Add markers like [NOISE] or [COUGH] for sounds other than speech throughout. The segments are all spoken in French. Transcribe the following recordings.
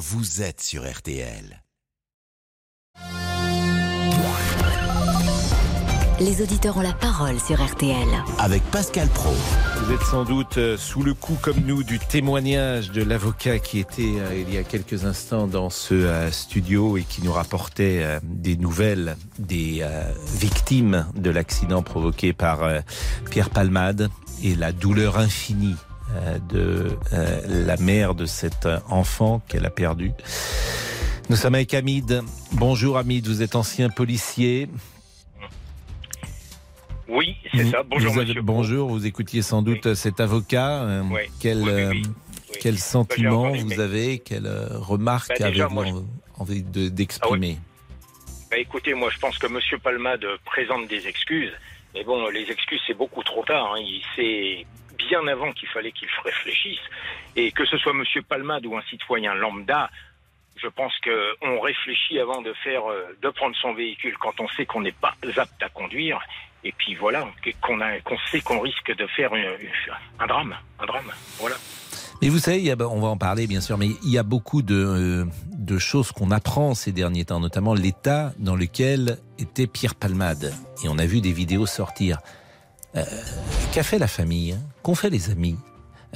vous êtes sur RTL. Les auditeurs ont la parole sur RTL. Avec Pascal Pro. Vous êtes sans doute euh, sous le coup, comme nous, du témoignage de l'avocat qui était euh, il y a quelques instants dans ce euh, studio et qui nous rapportait des nouvelles des victimes de l'accident provoqué par Pierre Palmade et la douleur infinie de la mère de cet enfant qu'elle a perdu. Nous sommes avec Hamid. Bonjour Hamid, vous êtes ancien policier. Oui, c'est ça. Bonjour, vous monsieur. Bonjour, vous écoutiez sans doute cet avocat. Euh, quel, euh, quel bah, sentiment vous avez? Quelle euh, remarque bah, avez-vous envie d'exprimer? Bah, Écoutez, moi je pense que monsieur Palmade présente des excuses. Mais bon, les excuses, c'est beaucoup trop tard. Hein. Il sait bien avant qu'il fallait qu'il réfléchisse. Et que ce soit monsieur Palmade ou un citoyen lambda, je pense qu'on réfléchit avant de faire, de prendre son véhicule quand on sait qu'on n'est pas apte à conduire et puis voilà, qu'on qu'on sait qu'on risque de faire un drame, un drame, voilà. Mais vous savez, on va en parler bien sûr, mais il y a beaucoup de, de choses qu'on apprend ces derniers temps, notamment l'état dans lequel était Pierre Palmade. Et on a vu des vidéos sortir. Euh, qu'a fait la famille hein? Qu'ont fait les amis?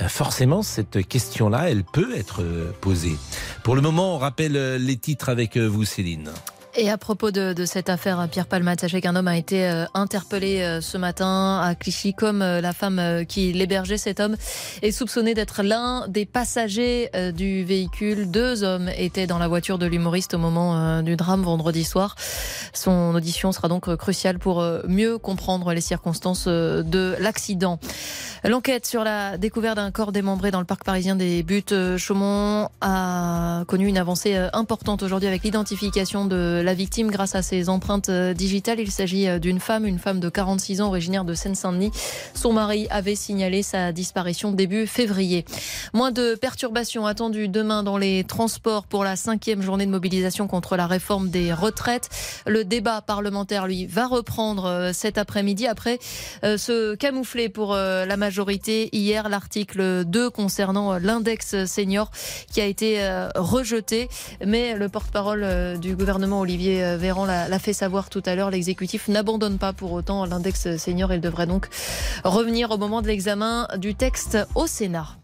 Euh, Forcément, cette question-là, elle peut être euh, posée. Pour le moment, on rappelle les titres avec vous, Céline. Et à propos de, cette affaire, Pierre Palmade, sachez qu'un homme a été euh, interpellé euh, ce matin à Clichy, comme euh, la femme qui l'hébergeait. Cet homme est soupçonné d'être l'un des passagers du véhicule. Deux hommes étaient dans la voiture de l'humoriste au moment du drame vendredi soir. Son audition sera donc cruciale pour mieux comprendre les circonstances de l'accident. L'enquête sur la découverte d'un corps démembré dans le parc parisien des Buttes Chaumont a connu une avancée importante aujourd'hui avec l'identification de la victime grâce à ses empreintes euh, digitales. Il s'agit euh, d'une femme, une femme de 46 ans originaire de Seine-Saint-Denis. Son mari avait signalé sa disparition début février. Moins de perturbations attendues demain dans les transports pour la cinquième journée de mobilisation contre la réforme des retraites. Le débat parlementaire, lui, va reprendre euh, cet après-midi après se camoufler pour la majorité. Hier, l'article 2 concernant l'index senior qui a été rejeté. Mais le porte-parole du gouvernement, Olivier Olivier euh, Véran l'a fait savoir tout à l'heure, l'exécutif n'abandonne pas pour autant l'index senior. Il devrait donc revenir au moment de l'examen du texte au Sénat.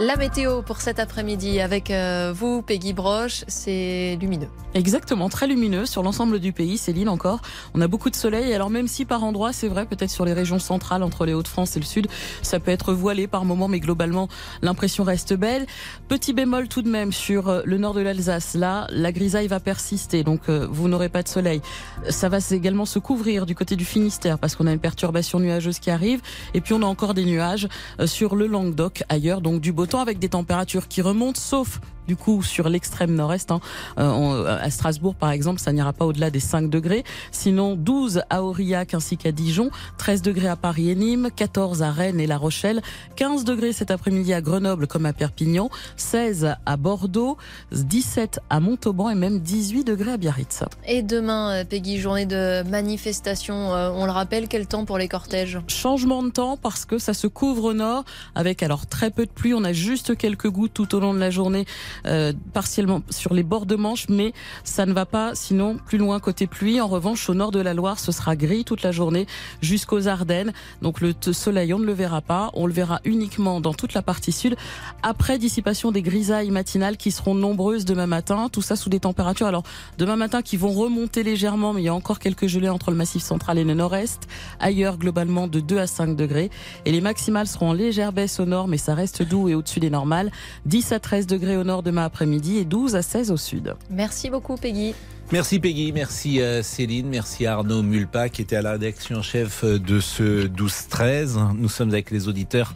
La météo pour cet après-midi avec euh, vous, Peggy Broche, c'est lumineux. Exactement, très lumineux sur l'ensemble du pays, Céline encore. On a beaucoup de soleil, alors même si par endroits, c'est vrai, peut-être sur les régions centrales entre les Hauts-de-France et le Sud, ça peut être voilé par moments, mais globalement, l'impression reste belle. Petit bémol tout de même sur euh, le nord de l'Alsace. Là, la grisaille va persister, donc euh, vous n'aurez pas de soleil. Ça va également se couvrir du côté du Finistère parce qu'on a une perturbation nuageuse qui arrive. Et puis on a encore des nuages sur le Languedoc ailleurs, donc du beau Avec des températures qui remontent, sauf du coup sur l'extrême nord-est. Hein. Euh, à Strasbourg, par exemple, ça n'ira pas au-delà des 5 degrés. Sinon, 12 à Aurillac ainsi qu'à Dijon, 13 degrés à Paris et Nîmes, 14 à Rennes et La Rochelle, 15 degrés cet après-midi à Grenoble comme à Perpignan, 16 à Bordeaux, 17 à Montauban et même 18 degrés à Biarritz. Et demain, euh, Peggy, journée de manifestation, euh, on le rappelle, quel temps pour les cortèges? Changement de temps parce que ça se couvre au nord avec alors très peu de pluie. On a juste quelques gouttes tout au long de la journée euh, partiellement sur les bords de Manche, mais ça ne va pas sinon plus loin côté pluie. En revanche, au nord de la Loire, ce sera gris toute la journée jusqu'aux Ardennes. Donc le soleil, on ne le verra pas. On le verra uniquement dans toute la partie sud. Après dissipation des grisailles matinales qui seront nombreuses demain matin. Tout ça sous des températures. Alors demain matin qui vont remonter légèrement, mais il y a encore quelques gelées entre le massif central et le nord-est. Ailleurs, globalement, de 2 à 5 degrés. Et les maximales seront en légère baisse au nord, mais ça reste doux et au-dessus des normales. 10 à 13 degrés au nord demain après-midi et 12 à 16 au sud. Merci beaucoup Peggy. Merci Peggy, merci euh, Céline, merci Arnaud Mulpa qui était à la rédaction chef euh, de ce 12-13. Nous sommes avec les auditeurs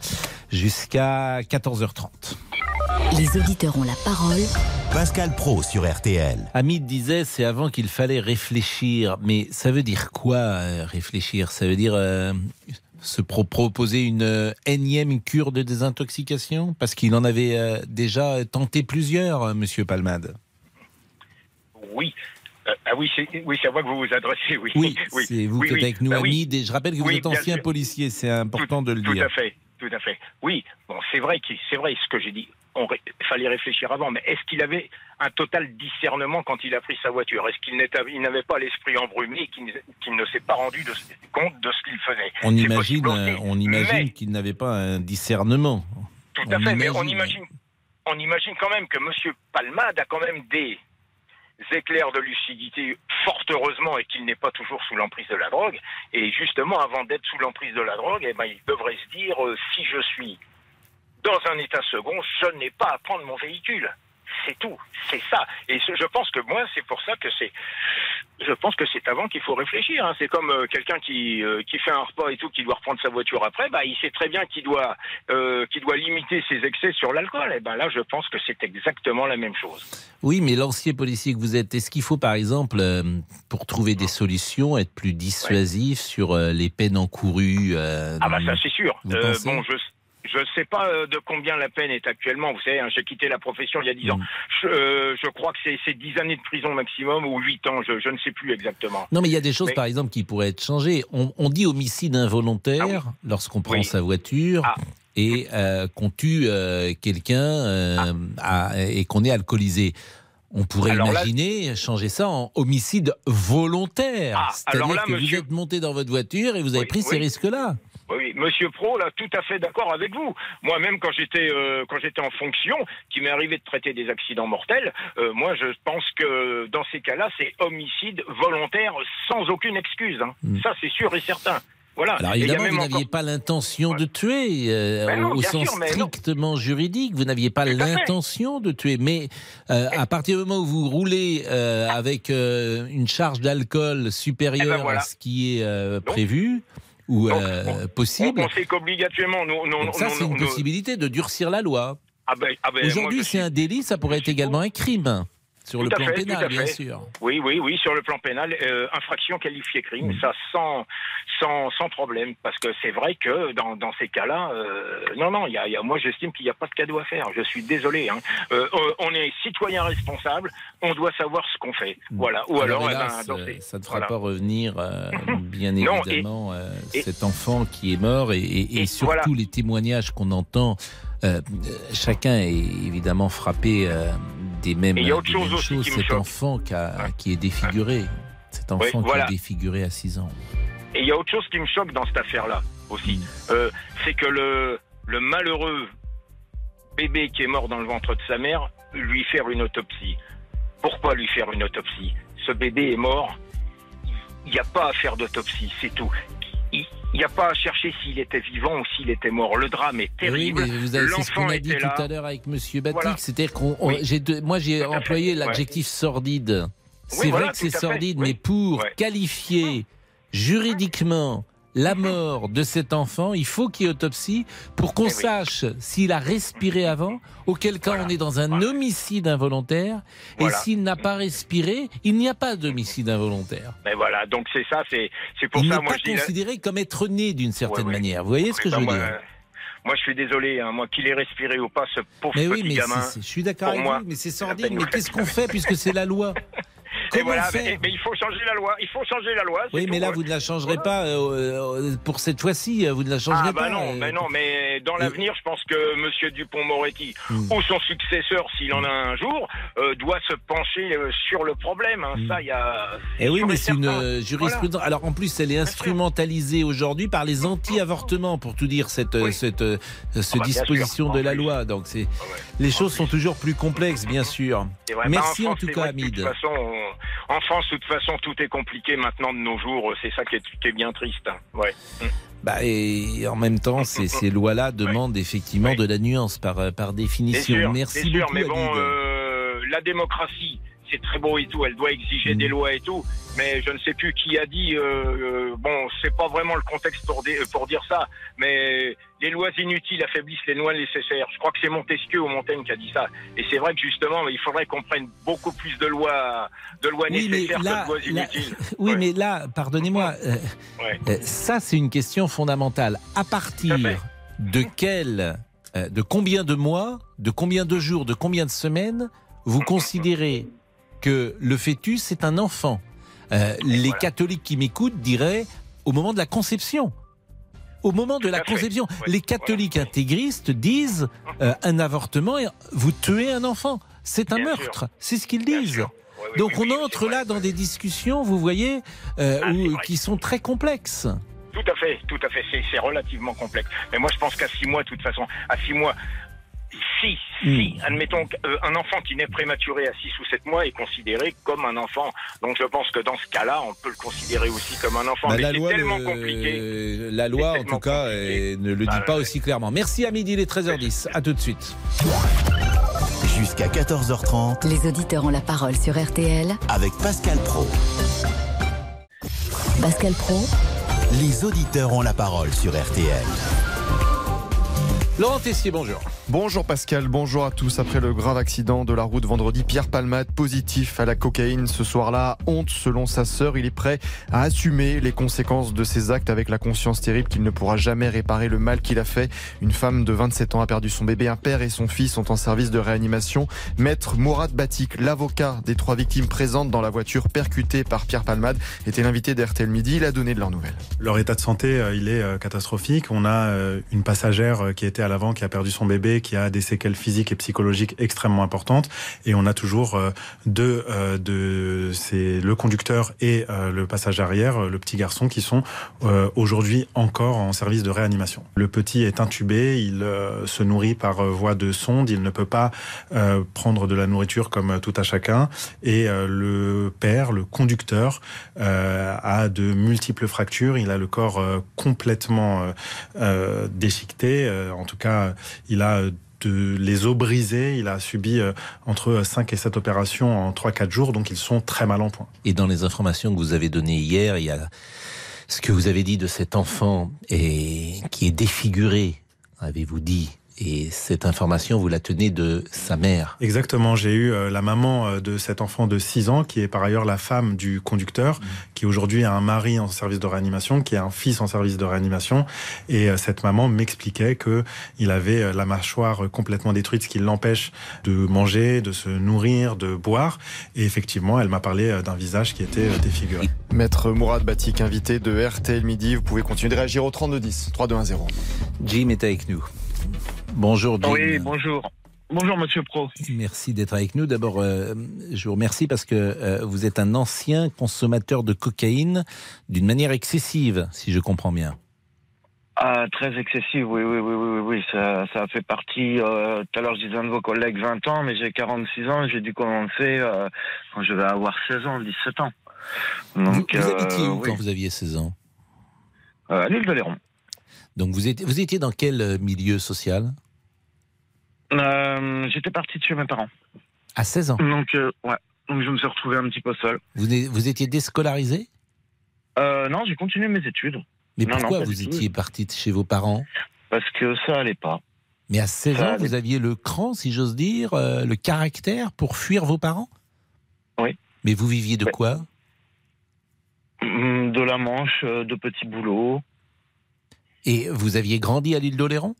jusqu'à 14h30. Les auditeurs ont la parole. Pascal Pro sur RTL. Hamid disait c'est avant qu'il fallait réfléchir. Mais ça veut dire quoi euh, réfléchir? Ça veut dire se proposer une euh, énième cure de désintoxication? Parce qu'il en avait euh, déjà tenté plusieurs, euh, Monsieur Palmade. Oui. ah oui, c'est oui, à moi que vous vous adressez, oui. Oui, [LAUGHS] c'est vous qui êtes avec nous, bah Je rappelle que vous êtes ancien policier, c'est important de le dire. Tout à fait. Tout à fait. Oui, bon, c'est vrai, c'est vrai ce que j'ai dit. On ré- fallait réfléchir avant, mais est-ce qu'il avait un total discernement quand il a pris sa voiture? Est-ce qu'il il n'avait pas l'esprit embrumé et qu'il ne- s'est pas rendu de- compte de ce qu'il faisait? On imagine, possible aussi. on imagine Mais- qu'il n'avait pas un discernement. Tout à On fait, mais on imagine. imagine, on imagine quand même que M. Palmade a quand même des éclairs de lucidité, fort heureusement, et qu'il n'est pas toujours sous l'emprise de la drogue. Et justement, avant d'être sous l'emprise de la drogue, eh ben, il devrait se dire euh, si je suis dans un état second, je n'ai pas à prendre mon véhicule. C'est tout, c'est ça. Et je pense que moi, c'est pour ça que c'est, je pense que c'est avant qu'il faut réfléchir. hein. C'est comme euh, quelqu'un qui euh, qui fait un repas et tout, qui doit reprendre sa voiture après. Bah, il sait très bien qu'il doit euh, qu'il doit limiter ses excès sur l'alcool. Et ben là, je pense que c'est exactement la même chose. Oui, mais l'ancien policier que vous êtes, est-ce qu'il faut par exemple, pour trouver des solutions, être plus dissuasif sur les peines encourues Ah bah ça c'est sûr. Bon, je je sais pas euh, de combien la peine est actuellement. Vous savez, hein, j'ai quitté la profession il y a 10 ans. Mm. Je, euh, je crois que c'est c'est 10 années de prison maximum ou 8 ans. Je, je ne sais plus exactement. Non, mais il y a des choses, Mais- par exemple, qui pourraient être changées. On, on dit homicide involontaire Ah oui. lorsqu'on prend Oui. sa voiture Ah. et euh, qu'on tue euh, quelqu'un à- et qu'on est alcoolisé. On pourrait Alors là- imaginer changer ça en homicide volontaire. Ah, C'est-à-dire que vous êtes monté dans votre voiture et vous avez Oui, pris ces risques-là. Oui, Monsieur Pro, là, tout à fait d'accord avec vous. Moi-même, quand j'étais euh, quand j'étais en fonction, qui m'est arrivé de traiter des accidents mortels, euh, moi, je pense que dans ces cas-là, c'est homicide volontaire sans aucune excuse. hein. Mm. Ça, c'est sûr et certain. Voilà. Alors évidemment, vous encore- n'aviez pas l'intention de tuer, euh, Ben non, au sens sûr, mais non. strictement juridique, vous n'aviez pas l'intention de tuer. Mais euh, à partir du moment où vous roulez euh, avec une charge d'alcool supérieure Eh ben voilà. à ce qui est prévu ou Donc, euh, possible, On, on sait qu'obligatoirement, nous, nous, donc ça nous- c'est une possibilité de durcir la loi. Ah ben, ah ben, Aujourd'hui, c'est un délit, ça pourrait être également un crime sur le Tout à plan fait, pénal, bien sûr. Oui, oui, oui, sur le plan pénal, euh, infraction qualifiée crime, Mm. ça sans, sans, sans problème, parce que c'est vrai que dans, dans ces cas-là, euh, non, non, y a, y a- moi j'estime qu'il n'y a pas de cadeau à faire. Je suis désolé. Hein. Euh, on est citoyen responsable, on doit savoir ce qu'on fait. Voilà. Ou alors, eh ben, hélas, dans ces- ça ne fera voilà. pas revenir, [LAUGHS] bien Non, évidemment, et- cet enfant qui est mort et, surtout voilà. les témoignages qu'on entend. chacun est évidemment frappé des mêmes, Et il y a autre chose mêmes aussi choses. qui me Cet choque. enfant qui, a- Ouais. qui est défiguré, cet enfant voilà. qui est défiguré à 6 ans. Et il y a autre chose qui me choque dans cette affaire-là aussi, Mm. Euh, c'est que le, le malheureux bébé qui est mort dans le ventre de sa mère, lui faire une autopsie. Pourquoi lui faire une autopsie? Ce bébé est mort, il n'y a pas à faire d'autopsie, c'est tout. Il n'y a pas à chercher s'il était vivant ou s'il était mort. Le drame est Oui, terrible. mais vous avez, c'est ce qu'on a dit tout à l'heure avec Monsieur Batik, Voilà. c'est-à-dire qu'on, on- Oui. j'ai de- moi j'ai Tout employé ouais. l'adjectif sordide. C'est vrai que c'est sordide, mais pour qualifier juridiquement la mort de cet enfant, il faut qu'il y ait autopsie pour qu'on Eh oui. sache s'il a respiré avant, auquel cas Voilà. on est dans un Voilà. homicide involontaire, Voilà. et s'il n'a pas respiré, il n'y a pas d'homicide involontaire. Mais voilà, donc c'est ça, c'est c'est pour Il ça, n'est moi pas je dis... considéré comme être né d'une certaine Ouais, manière. Vous voyez ce que je veux bah, dire moi, Moi, je suis désolé, hein, moi, qu'il ait respiré ou pas, ce pauvre Mais oui, petit mais gamin. je suis d'accord avec moi, vous, mais c'est sordide. Mais qu'est-ce qu'on fait puisque c'est la loi? [LAUGHS] Et Comment voilà, faire mais, mais il faut changer la loi. Il faut changer la loi. Oui, mais là, hein. vous ne la changerez pas euh, euh, pour cette fois-ci. Vous ne la changerez Ah bah pas. non, euh. bah non, mais dans l'avenir, je pense que Monsieur Dupont-Moretti Hmm. ou son successeur, s'il en a un jour, euh, doit se pencher euh, sur le problème. hein. Hmm. Ça, il y a. Eh oui, mais et c'est une euh, jurisprudence. Alors en plus, elle est instrumentalisée aujourd'hui par les anti-avortements, pour tout dire, cette, euh, Oui. cette, euh, cette bah, disposition de la plus. loi. Donc c'est Ah ouais. les choses sont toujours plus complexes, bien sûr. Merci Bah, en France, tout cas, vrai que De Hamid. toute façon, on- en France, de toute façon, tout est compliqué maintenant de nos jours. C'est ça qui est, qui est bien triste. Ouais. Bah, et en même temps, ces, [LAUGHS] ces lois-là demandent effectivement Oui. de la nuance par, définition. sûr, Merci sûr, beaucoup, mais bon, euh, la démocratie, c'est très beau et tout, elle doit exiger Mm. des lois et tout, mais je ne sais plus qui a dit, euh, euh, bon, c'est pas vraiment le contexte pour, dé- pour dire ça, mais les lois inutiles affaiblissent les lois nécessaires. Je crois que c'est Montesquieu ou Montaigne qui a dit ça. Et c'est vrai que justement, il faudrait qu'on prenne beaucoup plus de lois, de lois Oui, nécessaires là, que de lois là- inutiles. [LAUGHS] oui, Ouais. mais là, pardonnez-moi, euh, Ouais. euh, ça c'est une question fondamentale. À partir de quel, euh, de combien de mois, de combien de jours, de combien de semaines vous [LAUGHS] considérez que le fœtus est un enfant Euh, Les voilà. catholiques qui m'écoutent diraient au moment de la conception. Au moment de la fait. conception, Ouais, les catholiques voilà. intégristes disent [LAUGHS] euh, un avortement, vous tuez un enfant. C'est un Bien meurtre. C'est ce qu'ils disent. sûr. Ouais, oui, Donc oui, on entre là dans des discussions, vous voyez, euh, Ah, où- qui sont très complexes. Tout à fait, tout à fait. C'est, c'est relativement complexe. Mais moi, je pense qu'à six mois, de toute façon, à six mois, si, si, Hmm. admettons qu'un enfant qui naît prématuré à 6 ou 7 mois est considéré comme un enfant. Donc je pense que dans ce cas-là, on peut le considérer aussi comme un enfant. Bah, Mais la c'est loi, tellement le- compliqué. la loi, en tout cas, euh, ne le dit Bah, pas ouais. aussi clairement. Merci à midi, il est 13h10. À tout de suite. Jusqu'à 14h30 Les auditeurs ont la parole sur RTL. avec Pascal Pro. Pascal Pro, Les auditeurs ont la parole sur RTL. Laurent Tessier, bonjour. Bonjour Pascal, bonjour à tous. Après le grave accident de la route vendredi, Pierre Palmade positif à la cocaïne ce soir-là. Honte selon sa sœur, il est prêt à assumer les conséquences de ses actes avec la conscience terrible qu'il ne pourra jamais réparer le mal qu'il a fait. Une femme de 27 ans a perdu son bébé, un père et son fils sont en service de réanimation. Maître Mourad Batik, l'avocat des trois victimes présentes dans la voiture percutée par Pierre Palmade, était l'invité d'RTL Midi. Il a donné de leurs nouvelles. Leur état de santé, euh, il est euh, catastrophique. On a euh, une passagère qui était à l'avant, qui a perdu son bébé, qui a des séquelles physiques et psychologiques extrêmement importantes. Et on a toujours euh, deux euh, de c'est le conducteur et euh, le passager arrière, le petit garçon, qui sont aujourd'hui encore en service de réanimation. Le petit est intubé, il se nourrit par voie de sonde, il ne peut pas prendre de la nourriture comme tout à chacun. Et le père, le conducteur, a de multiples fractures. Il a le corps complètement déchiqueté. En tout cas, il a de, les os brisés. Il a subi euh, entre 5 et 7 opérations en 3-4 jours. Donc, ils sont très mal en point. Et dans les informations que vous avez données hier, il y a ce que vous avez dit de cet enfant et qui est défiguré, avez-vous dit. Et cette information, vous la tenez de sa mère. Exactement, j'ai eu euh, la maman euh, de cet enfant de 6 ans, qui est par ailleurs la femme du conducteur, qui aujourd'hui a un mari en service de réanimation, qui a un fils en service de réanimation. Et euh, cette maman m'expliquait que il avait la mâchoire complètement détruite, ce qui l'empêche de manger, de se nourrir, de boire. Et effectivement, elle m'a parlé d'un visage qui était défiguré. Maître Mourad Batik, invité de RTL Midi. Vous pouvez continuer de réagir au 3210, 3210. Jim est avec nous. Bonjour Jim. Oui, bonjour. Bonjour Monsieur Pro. Merci d'être avec nous. D'abord, euh, je vous remercie parce que euh, vous êtes un ancien consommateur de cocaïne d'une manière excessive, si je comprends bien. Ah, très excessif, oui, oui, oui, oui, oui, ça, ça fait partie, euh, tout à l'heure je disais à un de vos collègues 20 ans, mais j'ai 46 ans, j'ai dû commencer quand je vais avoir 16 ans, 17 ans. Vous, Donc, vous habitiez où oui. quand vous aviez 16 ans? À l'île de Léron. Donc vous étiez, vous étiez dans quel euh, milieu social? Euh, J'étais parti de chez mes parents. À 16 ans? Donc, euh, ouais. Donc je me suis retrouvé un petit peu seul. Vous, vous étiez déscolarisé? Euh, non, j'ai continué mes études Mais Non, pourquoi vous étiez parti de chez vos parents? Parce que ça allait pas. Mais à 16 Ça ans, allait. vous aviez le cran, si j'ose dire, le caractère pour fuir vos parents? Oui. Mais vous viviez de Ouais. quoi? Hum, De la Manche, de petits boulots. Et vous aviez grandi à l'île d'Oléron?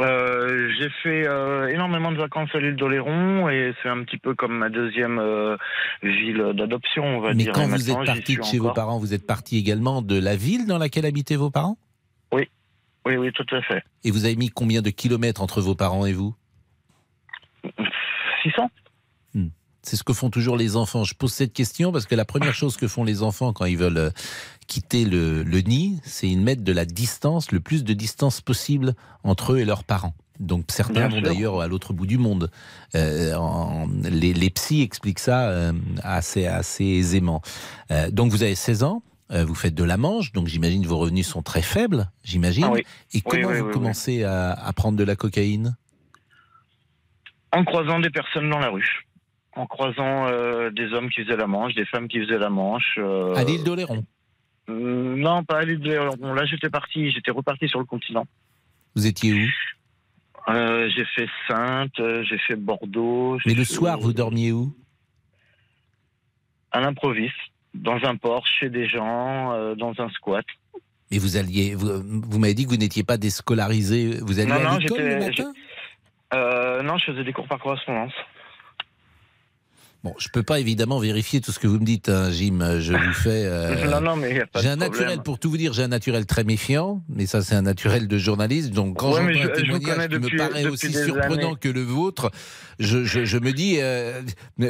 Euh, j'ai fait euh, énormément de vacances à l'île d'Oléron et c'est un petit peu comme ma deuxième euh, ville d'adoption, on va Mais dire. quand Et vous êtes parti de chez vos parents, vous êtes parti également de la ville dans laquelle habitaient vos parents? Oui, oui, tout à fait. Et vous avez mis combien de kilomètres entre vos parents et vous? 600 C'est ce que font toujours les enfants. Je pose cette question parce que la première chose que font les enfants quand ils veulent euh, quitter le, le nid, c'est ils mettent de la distance, le plus de distance possible entre eux et leurs parents. Donc certains vont d'ailleurs à l'autre bout du monde. Euh, en- les, les psys expliquent ça euh, assez, assez aisément. Euh, donc vous avez 16 ans, vous faites de la manche, donc j'imagine vos revenus sont très faibles, j'imagine. Ah oui. Et comment oui, vous oui, commencez À, à prendre de la cocaïne? En croisant des personnes dans la rue. En croisant euh, des hommes qui faisaient la manche, des femmes qui faisaient la manche. euh, À l'île d'Oléron hum, Non, pas à l'île d'Oléron. Là, j'étais parti, j'étais reparti sur le continent. Vous étiez où? Euh, j'ai fait Sainte, j'ai fait Bordeaux. Mais le soir, vous dormiez où? À l'improviste, dans un port, chez des gens, dans un squat. Mais vous alliez, vous, vous m'avez dit que vous n'étiez pas déscolarisé. Vous alliez Non, à non, l'école le j'étais- matin? Euh, non, je faisais des cours par correspondance. Bon, je peux pas évidemment vérifier tout ce que vous me dites, hein, Jim. Je vous [LAUGHS] fais. euh, non, non, mais il n'y a pas j'ai un problème. naturel, pour tout vous dire, j'ai un naturel très méfiant, mais ça c'est un naturel de journaliste. Donc quand Ouais, j'entends un témoignage qui me paraît aussi surprenant années. que le vôtre, je, je, je me dis, euh,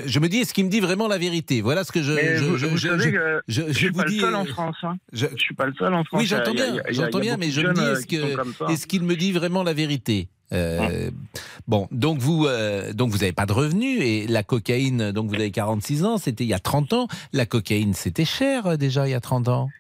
je me dis, est-ce qu'il me dit vraiment la vérité? Voilà ce que je, Mais je, vous, je, vous savez que je- suis vous pas dis. le seul en France. Hein. je- suis pas le seul en France. Oui, j'entends bien, j'entends bien, mais je me dis, est-ce qu'il me dit vraiment la vérité? Euh, Bon, donc vous, euh, donc vous n'avez pas de revenus et la cocaïne, donc vous avez 46 ans, c'était il y a 30 ans. La cocaïne, c'était cher euh, déjà il y a 30 ans.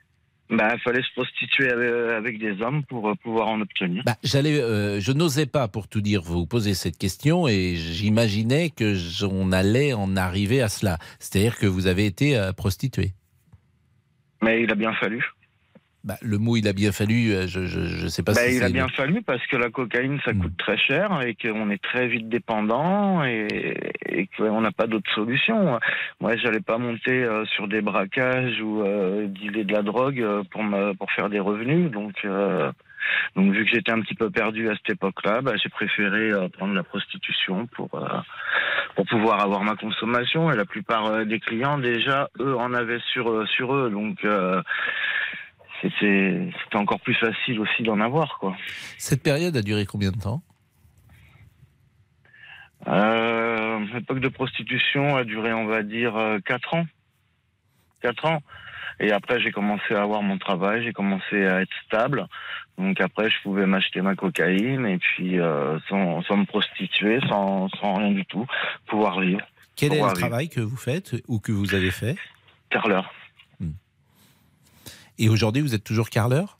Bah, il fallait se prostituer avec, des hommes pour pouvoir en obtenir. Bah, j'allais, euh, je n'osais pas, pour tout dire, vous poser cette question et j'imaginais que on allait en arriver à cela. C'est-à-dire que vous avez été prostituée. Mais il a bien fallu. Bah, le mot, il a bien fallu. euh, Je, je, je sais pas Bah, si il a bien fallu parce que la cocaïne, ça Mm. coûte très cher et qu'on est très vite dépendant et, et qu'on n'a pas d'autre solution. Moi, j'allais pas monter euh, sur des braquages ou euh, dealer de la drogue euh, pour me, pour faire des revenus. Donc, euh, donc vu que j'étais un petit peu perdu à cette époque-là, bah, j'ai préféré euh, prendre la prostitution pour euh, pour pouvoir avoir ma consommation. Et la plupart euh, des clients, déjà, eux, en avaient sur sur eux. Donc euh, c'était encore plus facile aussi d'en avoir, quoi. Cette période a duré combien de temps? Euh, L'époque de prostitution a duré, on va dire, 4 ans. 4 ans. Et après, j'ai commencé à avoir mon travail, j'ai commencé à être stable. Donc après, je pouvais m'acheter ma cocaïne et puis euh, sans, sans me prostituer, sans, sans rien du tout, pouvoir vivre. Quel est le travail que vous faites ou que vous avez fait? Carleur. Et aujourd'hui, vous êtes toujours carleur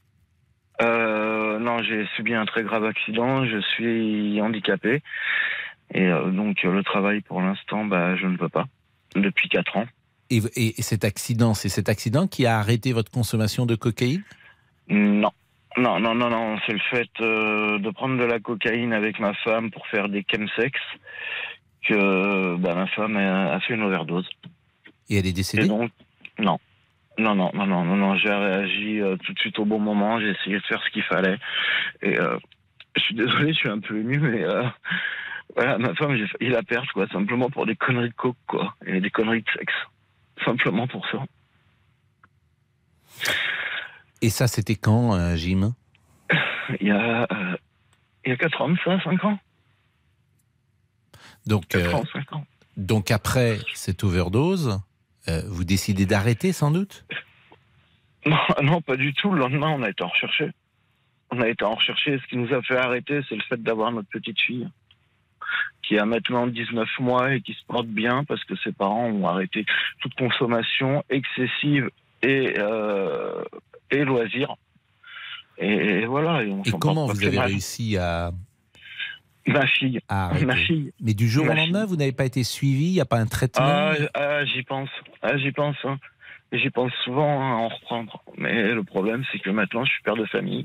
Euh, non, j'ai subi un très grave accident, je suis handicapé. Et euh, donc le travail pour l'instant, bah, je ne peux pas. Depuis 4 ans. et, et- et cet accident, c'est cet accident qui a arrêté votre consommation de cocaïne? Non. Non, non, non, non. C'est le fait euh, de prendre de la cocaïne avec ma femme pour faire des chemsex que bah, ma femme a, a fait une overdose. Et elle est Et décédée donc, non. Non, non, non, non, non. J'ai réagi euh, tout de suite au bon moment. J'ai essayé de faire ce qu'il fallait. Et euh, je suis désolé, je suis un peu ému, mais euh, voilà, ma femme, j'ai failli la perdre, quoi, simplement pour des conneries de coke, quoi, et des conneries de sexe. Simplement pour ça. Et ça, c'était quand, euh, Jim? Il y a, euh, il y a 4 ans, ça, 5 ans donc, 4 euh, ans, 5 ans. donc après cette overdose, euh, vous décidez d'arrêter sans doute? Non, [LAUGHS] non, pas du tout. Le lendemain, on a été en recherché. On a été en recherché. Ce qui nous a fait arrêter, c'est le fait d'avoir notre petite fille, qui a maintenant 19 mois et qui se porte bien parce que ses parents ont arrêté toute consommation excessive et, euh, et loisirs. Et, voilà. Et, on Et s'en comment vous avez réussi à, Ma fille. arrêter Ma fille. Mais du jour au Ma lendemain, fille. vous n'avez pas été suivi Il n'y a pas un traitement Ah, ah, j'y pense. Ah, j'y pense. hein. J'y pense souvent hein, à en reprendre. Mais le problème, c'est que maintenant, je suis père de famille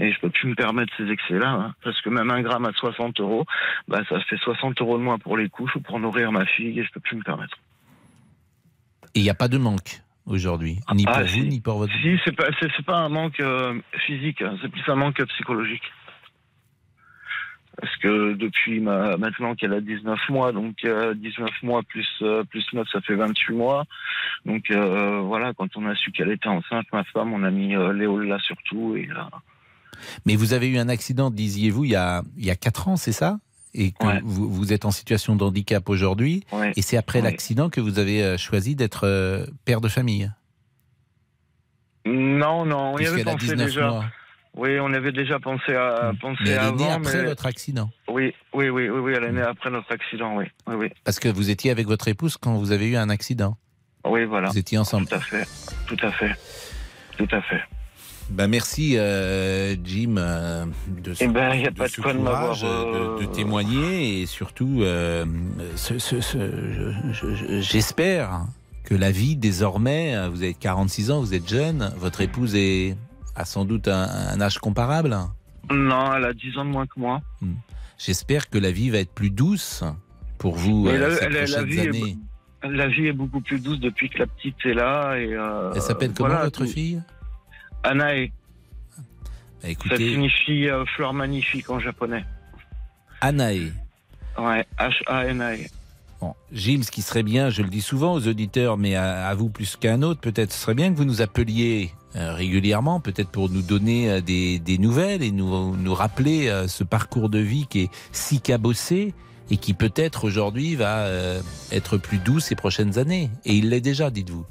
et je peux plus me permettre ces excès-là. hein. parce que même un gramme à 60 euros, bah, ça fait 60 euros de moins pour les couches ou pour nourrir ma fille et je peux plus me permettre. Et il n'y a pas de manque aujourd'hui, ni Ah, pour si. vous, ni pour votre... Si, c'est pas, c'est, pas un manque euh, physique, c'est plus un manque psychologique. Parce que depuis ma, maintenant qu'elle a 19 mois, donc euh, 19 mois plus, euh, plus 9, ça fait 28 mois. Donc euh, voilà, quand on a su qu'elle était enceinte, ma femme, on a mis euh, Léo là surtout. Et, Mais vous avez eu un accident, disiez-vous, il y a, il y a 4 ans, c'est ça? Et que Ouais. vous, vous êtes en situation de handicap aujourd'hui ouais. Et c'est après l'accident que vous avez choisi d'être père de famille? Non, non, on y avait pensé 19 déjà. mois. Oui, on avait déjà pensé à Mm. penser Mais avant. née après mais... votre accident. Oui, oui, oui, oui, oui, elle est née Mm. après notre accident, oui, oui, oui. Parce que vous étiez avec votre épouse quand vous avez eu un accident. Oui, voilà. Vous étiez ensemble. Tout à fait, tout à fait, tout à fait. Ben merci euh, Jim euh, de ce, Eh ben, a de pas de ce courage, euh, de, de témoigner et surtout euh, ce- ce- ce- je- je- je- j'espère que la vie désormais, vous avez 46 ans, vous êtes jeune, votre épouse est a sans doute un, un âge comparable. Non, elle a 10 ans de moins que moi. J'espère que la vie va être plus douce pour vous euh, la- ces la- la prochaines vie est- années. La vie est beaucoup plus douce depuis que la petite est là. Et, euh, Elle s'appelle comment voilà, votre tout. fille? Anae. Bah, Ça signifie euh, fleur magnifique en japonais. Anae. Ouais, H-A-N-A-E. Bon, Gilles, ce qui serait bien, je le dis souvent aux auditeurs, mais à, vous plus qu'à un autre, peut-être ce serait bien que vous nous appeliez régulièrement, peut-être pour nous donner euh, des, des, nouvelles et nous, nous rappeler euh, ce parcours de vie qui est si cabossé et qui peut-être aujourd'hui va être plus doux ces prochaines années. Et il l'est déjà, dites-vous.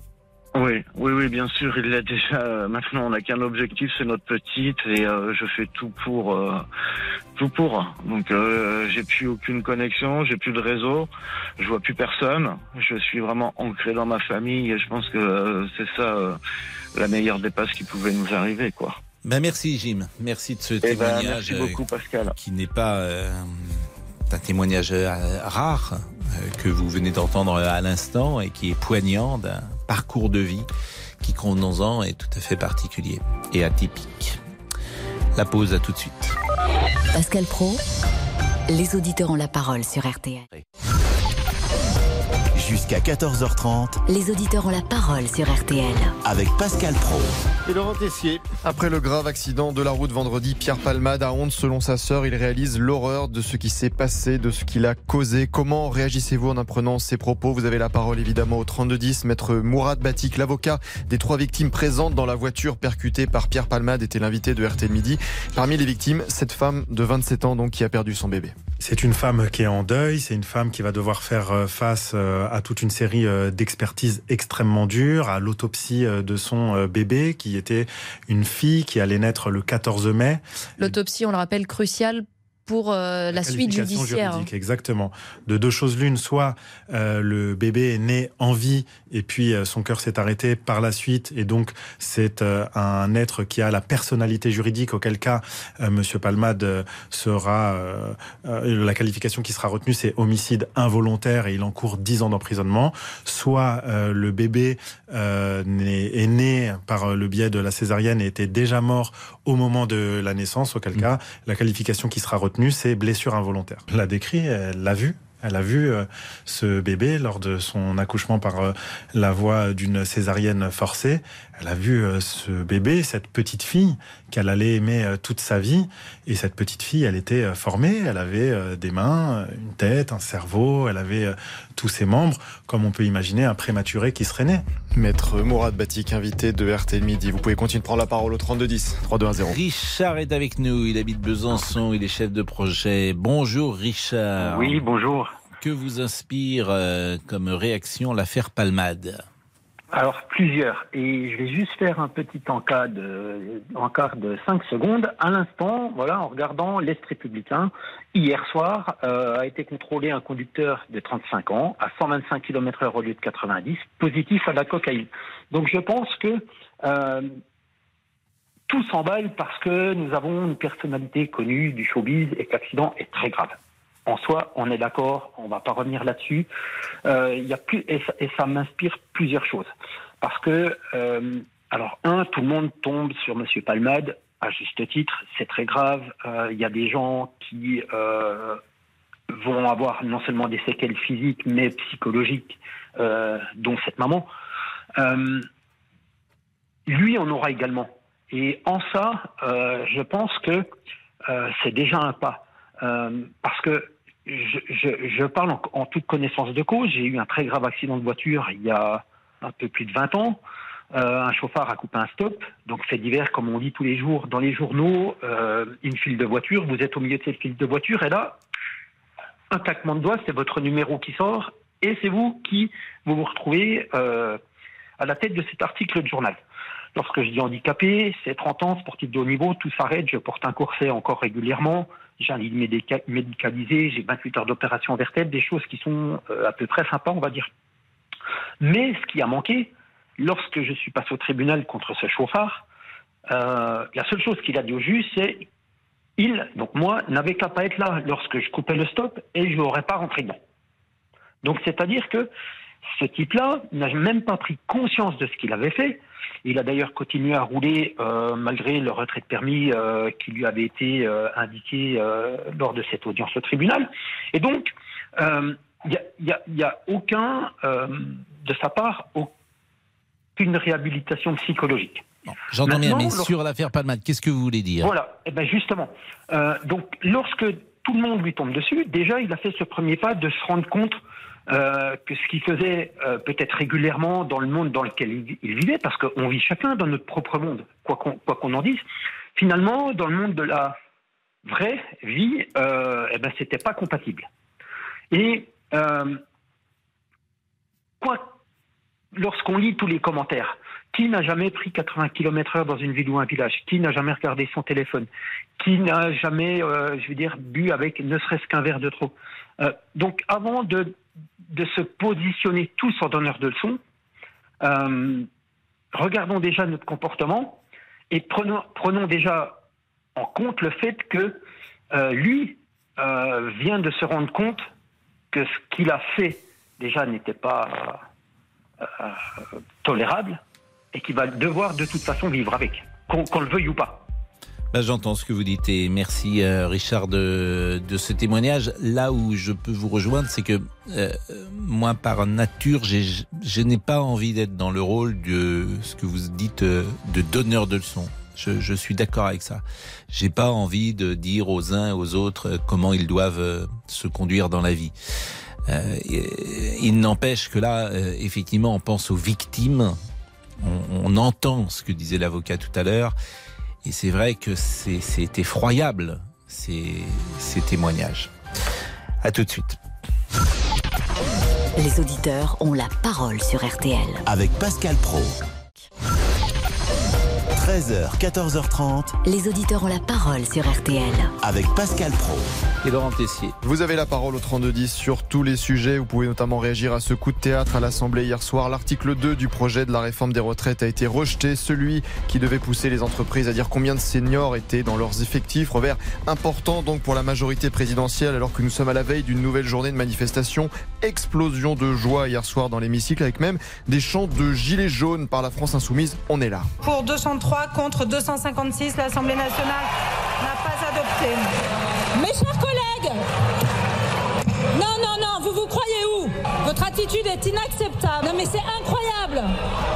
Oui, oui, oui, bien sûr, il l'a déjà. Maintenant, on n'a qu'un objectif, c'est notre petite, et euh, je fais tout pour, euh, tout pour. Donc, euh, j'ai plus aucune connexion, j'ai plus de réseau, je vois plus personne. Je suis vraiment ancré dans ma famille, et je pense que c'est ça la meilleure des passes qui pouvait nous arriver, quoi. Ben merci, Jim. Merci de ce eh ben, témoignage. merci beaucoup, Pascal. Qui n'est pas un témoignage rare que vous venez d'entendre à l'instant et qui est poignant d'un parcours de vie qui, ans, est tout à fait particulier et atypique. La pause à tout de suite. Pascal Pro, les auditeurs ont la parole sur RTL. Jusqu'à 14h30. Les auditeurs ont la parole sur RTL. Avec Pascal Pro. Et Laurent Tessier. Après le grave accident de la route vendredi, Pierre Palmade a honte selon sa sœur. Il réalise l'horreur de ce qui s'est passé, de ce qu'il a causé. Comment réagissez-vous en apprenant ces propos? Vous avez la parole évidemment au 3210. Maître Mourad Batik, l'avocat des trois victimes présentes dans la voiture percutée par Pierre Palmade, était l'invité de RTL Midi. Parmi les victimes, cette femme de 27 ans donc qui a perdu son bébé. C'est une femme qui est en deuil, c'est une femme qui va devoir faire euh, face euh, à toute une série euh, d'expertises extrêmement dures, à l'autopsie de son bébé qui était une fille qui allait naître le 14 mai. L'autopsie, on le rappelle, cruciale pour euh, la, suite judiciaire. Juridique, exactement. De deux choses l'une, soit euh, le bébé est né en vie et puis euh, son cœur s'est arrêté par la suite et donc c'est un être qui a la personnalité juridique auquel cas Monsieur Palmade sera la qualification qui sera retenue c'est homicide involontaire et il encourt 10 ans d'emprisonnement. Soit le bébé est né par le biais de la césarienne et était déjà mort au moment de la naissance, auquel mmh. cas la qualification qui sera retenue c'est blessure involontaire. Elle l'a décrit, elle l'a vu, elle a vu euh, ce bébé lors de son accouchement par euh, la voie d'une césarienne forcée. Elle a vu euh, ce bébé, cette petite fille qu'elle allait aimer toute sa vie. Et cette petite fille, elle était formée. Elle avait des mains, une tête, un cerveau. Elle avait tous ses membres, comme on peut imaginer un prématuré qui serait né. Maître Mourad Batik, invité de RTL Midi. Vous pouvez continuer de prendre la parole au 3210, 3210. Richard est avec nous. Il habite Besançon. Il est chef de projet. Bonjour, Richard. Oui, bonjour. Que vous inspire euh, comme réaction l'affaire Palmade? Alors plusieurs, et je vais juste faire un petit encart de, encart de 5 secondes. À l'instant, voilà, en regardant l'Est républicain, hier soir euh, a été contrôlé un conducteur de 35 ans à 125 km/h au lieu de 90, positif à la cocaïne. Donc je pense que euh, tout s'emballe parce que nous avons une personnalité connue du showbiz et que l'accident est très grave en soi, on est d'accord, on ne va pas revenir là-dessus. Euh, plus, et ça, m'inspire plusieurs choses. Parce que, euh, alors, un, tout le monde tombe sur M. Palmade, à juste titre, c'est très grave. Il euh, y a des gens qui vont avoir non seulement des séquelles physiques, mais psychologiques, dont cette maman. lui en aura également. Et en ça, je pense que c'est déjà un pas. parce que je, parle en, toute connaissance de cause. J'ai eu un très grave accident de voiture il y a un peu plus de 20 ans. Euh, un chauffard a coupé un stop. Donc, fait divers, comme on lit tous les jours dans les journaux, euh, une file de voiture. Vous êtes au milieu de cette file de voiture et là, un claquement de doigts, c'est votre numéro qui sort et c'est vous qui vous vous retrouvez euh, à la tête de cet article de journal. Lorsque je dis handicapé, c'est 30 ans, sportif de haut niveau, tout s'arrête, je porte un corset encore régulièrement, j'ai un lit médicalisé, j'ai 28 heures d'opération vertèbre, des choses qui sont euh, à peu près sympas, on va dire. Mais ce qui a manqué, lorsque je suis passé au tribunal contre ce chauffard, euh, la seule chose qu'il a dit au juge, c'est il, donc moi, n'avait qu'à pas être là lorsque je coupais le stop et je n'aurais pas rentré dedans. Donc c'est-à-dire que ce type-là n'a même pas pris conscience de ce qu'il avait fait. Il a d'ailleurs continué à rouler euh, malgré le retrait de permis euh, qui lui avait été euh, indiqué lors de cette audience au tribunal. Et donc, il n'y a, y a, aucun, de sa part, aucune réhabilitation psychologique. J'entends bien, mais sur l'affaire Palmade, qu'est-ce que vous voulez dire? Voilà, et eh ben justement. donc, lorsque tout le monde lui tombe dessus, déjà, il a fait ce premier pas de se rendre compte euh, que ce qu'il faisait euh, peut-être régulièrement dans le monde dans lequel il, il vivait, parce qu'on vit chacun dans notre propre monde, quoi qu'on qu'on en dise. Finalement, dans le monde de la vraie vie, euh, eh ben, c'était pas compatible. Et euh, quoi, lorsqu'on lit tous les commentaires, qui n'a jamais pris 80 km heure dans une ville ou un village? Qui n'a jamais regardé son téléphone? Qui n'a jamais, je veux dire, bu avec ne serait-ce qu'un verre de trop? Donc, avant de, de se positionner tous en donneurs de leçons, euh, regardons déjà notre comportement et prenons, déjà en compte le fait que euh, lui euh, vient de se rendre compte que ce qu'il a fait déjà n'était pas tolérable et qu'il va devoir de toute façon vivre avec, qu'on le veuille ou pas. Bah, J'entends ce que vous dites et merci euh, Richard de, de ce témoignage. Là où je peux vous rejoindre, c'est que euh, moi, par nature, je n'ai pas envie d'être dans le rôle de ce que vous dites euh, de donneur de leçons. Je, je suis d'accord avec ça. J'ai pas envie de dire aux uns et aux autres euh, comment ils doivent euh, se conduire dans la vie. Il n'empêche que là, effectivement, on pense aux victimes. On, on entend ce que disait l'avocat tout à l'heure. Et c'est vrai que c'est effroyable, ces, ces témoignages. À tout de suite. Les auditeurs ont la parole sur RTL. Avec Pascal Pro. 13h, 14h30. Les auditeurs ont la parole sur RTL. Avec Pascal Pro. Et Laurent Tessier. Vous avez la parole au 3210 sur tous les sujets. Vous pouvez notamment réagir à ce coup de théâtre à l'Assemblée hier soir. L'article 2 du projet de la réforme des retraites a été rejeté. Celui qui devait pousser les entreprises à dire combien de seniors étaient dans leurs effectifs. Revers important donc pour la majorité présidentielle alors que nous sommes à la veille d'une nouvelle journée de manifestation. Explosion de joie hier soir dans l'hémicycle avec même des chants de gilets jaunes par la France insoumise. On est là. Pour 203 contre 256, l'Assemblée nationale n'a pas adopté. Mes chers collègues, non, non, non, vous vous croyez où? Votre attitude est inacceptable. Non, mais c'est incroyable.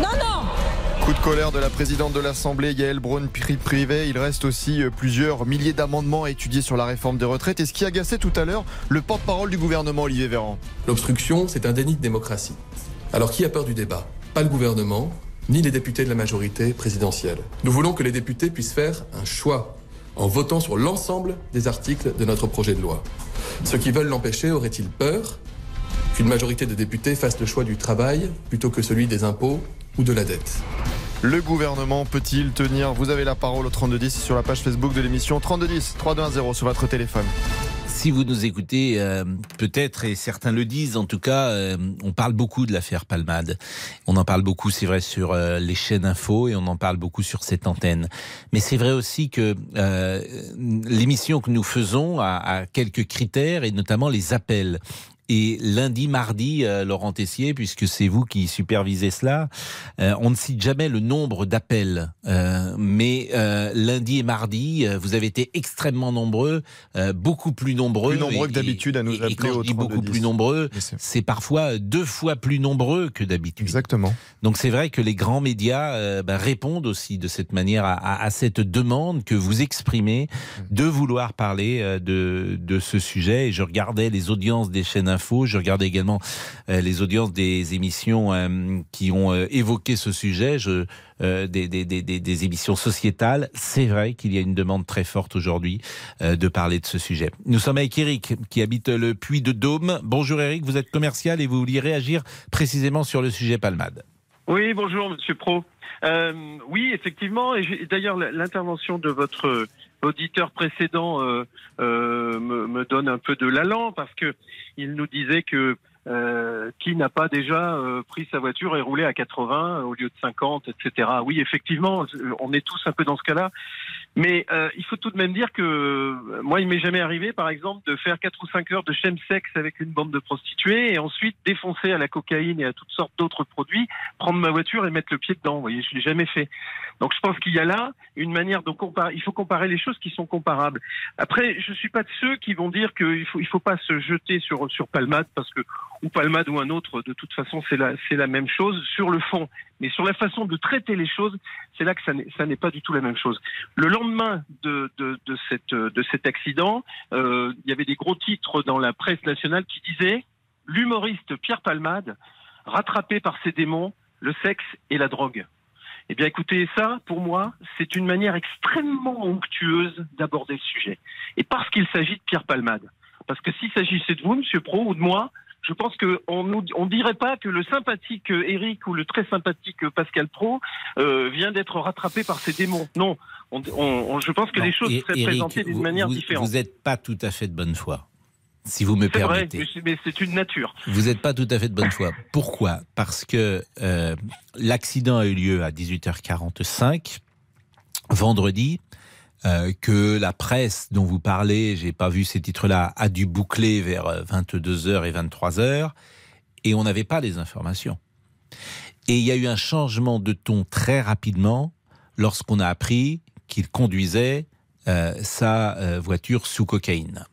Non, non. Coup de colère de la présidente de l'Assemblée, Yael Braun-Privé. Il reste aussi euh, plusieurs milliers d'amendements à étudier sur la réforme des retraites. Et ce qui agaçait tout à l'heure, le porte-parole du gouvernement, Olivier Véran. L'obstruction, c'est un déni de démocratie. Alors qui a peur du débat? Pas le gouvernement, ni les députés de la majorité présidentielle. Nous voulons que les députés puissent faire un choix en votant sur l'ensemble des articles de notre projet de loi. Ceux qui veulent l'empêcher auraient-ils peur qu'une majorité de députés fasse le choix du travail plutôt que celui des impôts ou de la dette? Le gouvernement peut-il tenir? Vous avez la parole au 3210 sur la page Facebook de l'émission 3210 3210 sur votre téléphone. Si vous nous écoutez, euh, peut-être, et certains le disent, en tout cas, euh, on parle beaucoup de l'affaire Palmade. On en parle beaucoup, c'est vrai, sur euh, les chaînes info et on en parle beaucoup sur cette antenne. Mais c'est vrai aussi que euh, l'émission que nous faisons a, a quelques critères et notamment les appels. Et lundi, mardi, euh, Laurent Tessier, puisque c'est vous qui supervisez cela, euh, on ne cite jamais le nombre d'appels. Euh, mais lundi et mardi, vous avez été extrêmement nombreux, beaucoup plus nombreux. Plus nombreux Et- que d'habitude à nous et- et appeler quand je au dis beaucoup 3210. plus nombreux, c'est- parfois deux fois plus nombreux que d'habitude. Exactement. Donc c'est vrai que les grands médias bah, répondent aussi de cette manière à, à- à cette demande que vous exprimez de vouloir parler de, de ce sujet. Et je regardais les audiences des chaînes info, je regardais également euh, les audiences des émissions euh, qui ont euh, évoqué ce sujet, je, des, émissions sociétales. C'est vrai qu'il y a une demande très forte aujourd'hui de parler de ce sujet. Nous sommes avec Eric qui habite le Puy de Dôme. Bonjour Eric, vous êtes commercial et vous vouliez réagir précisément sur le sujet Palmade. Oui, bonjour Monsieur Pro. Oui, effectivement, et d'ailleurs l'intervention de votre auditeur précédent euh, euh, me, me donne un peu de l'allant parce que il nous disait que euh, qui n'a pas déjà euh, pris sa voiture et roulé à 80 au lieu de 50, etc. Oui, effectivement, on est tous un peu dans ce cas-là. Mais euh, il faut tout de même dire que euh, moi, il m'est jamais arrivé, par exemple, de faire quatre ou cinq heures de chemsex avec une bande de prostituées et ensuite défoncer à la cocaïne et à toutes sortes d'autres produits, prendre ma voiture et mettre le pied dedans. Vous voyez, je l'ai jamais fait. Donc, je pense qu'il y a là une manière de comparer. Il faut comparer les choses qui sont comparables. Après, je suis pas de ceux qui vont dire qu'il faut il faut pas se jeter sur sur Palmade parce que ou Palmade ou un autre, de toute façon, c'est la c'est la même chose sur le fond. Mais sur la façon de traiter les choses, c'est là que ça n'est pas du tout la même chose. Le lendemain de de, de de cet accident, euh, il y avait des gros titres dans la presse nationale qui disaient l'humoriste Pierre Palmade, rattrapé par ses démons, le sexe et la drogue. Eh bien, écoutez, ça, pour moi, c'est une manière extrêmement onctueuse d'aborder le sujet. Et parce qu'il s'agit de Pierre Palmade. Parce que s'il s'agissait de vous, Monsieur Pro, ou de moi, je pense qu'on ne on dirait pas que le sympathique Eric ou le très sympathique Pascal Pro euh, vient d'être rattrapé par ses démons. Non, on, on, je pense que Non, les choses Et- seraient présentées d'une manière vous- différente. Vous n'êtes pas tout à fait de bonne foi, si vous me C'est vrai, permettez. mais c'est- mais c'est une nature. Vous n'êtes pas tout à fait de bonne foi. Pourquoi? Parce que euh, l'accident a eu lieu à 18h45 vendredi. Euh, que la presse dont vous parlez, j'ai pas vu ces titres-là, a dû boucler vers euh, 22h et 23h, et on n'avait pas les informations. Et il y a eu un changement de ton très rapidement lorsqu'on a appris qu'il conduisait euh, sa euh, voiture sous cocaïne.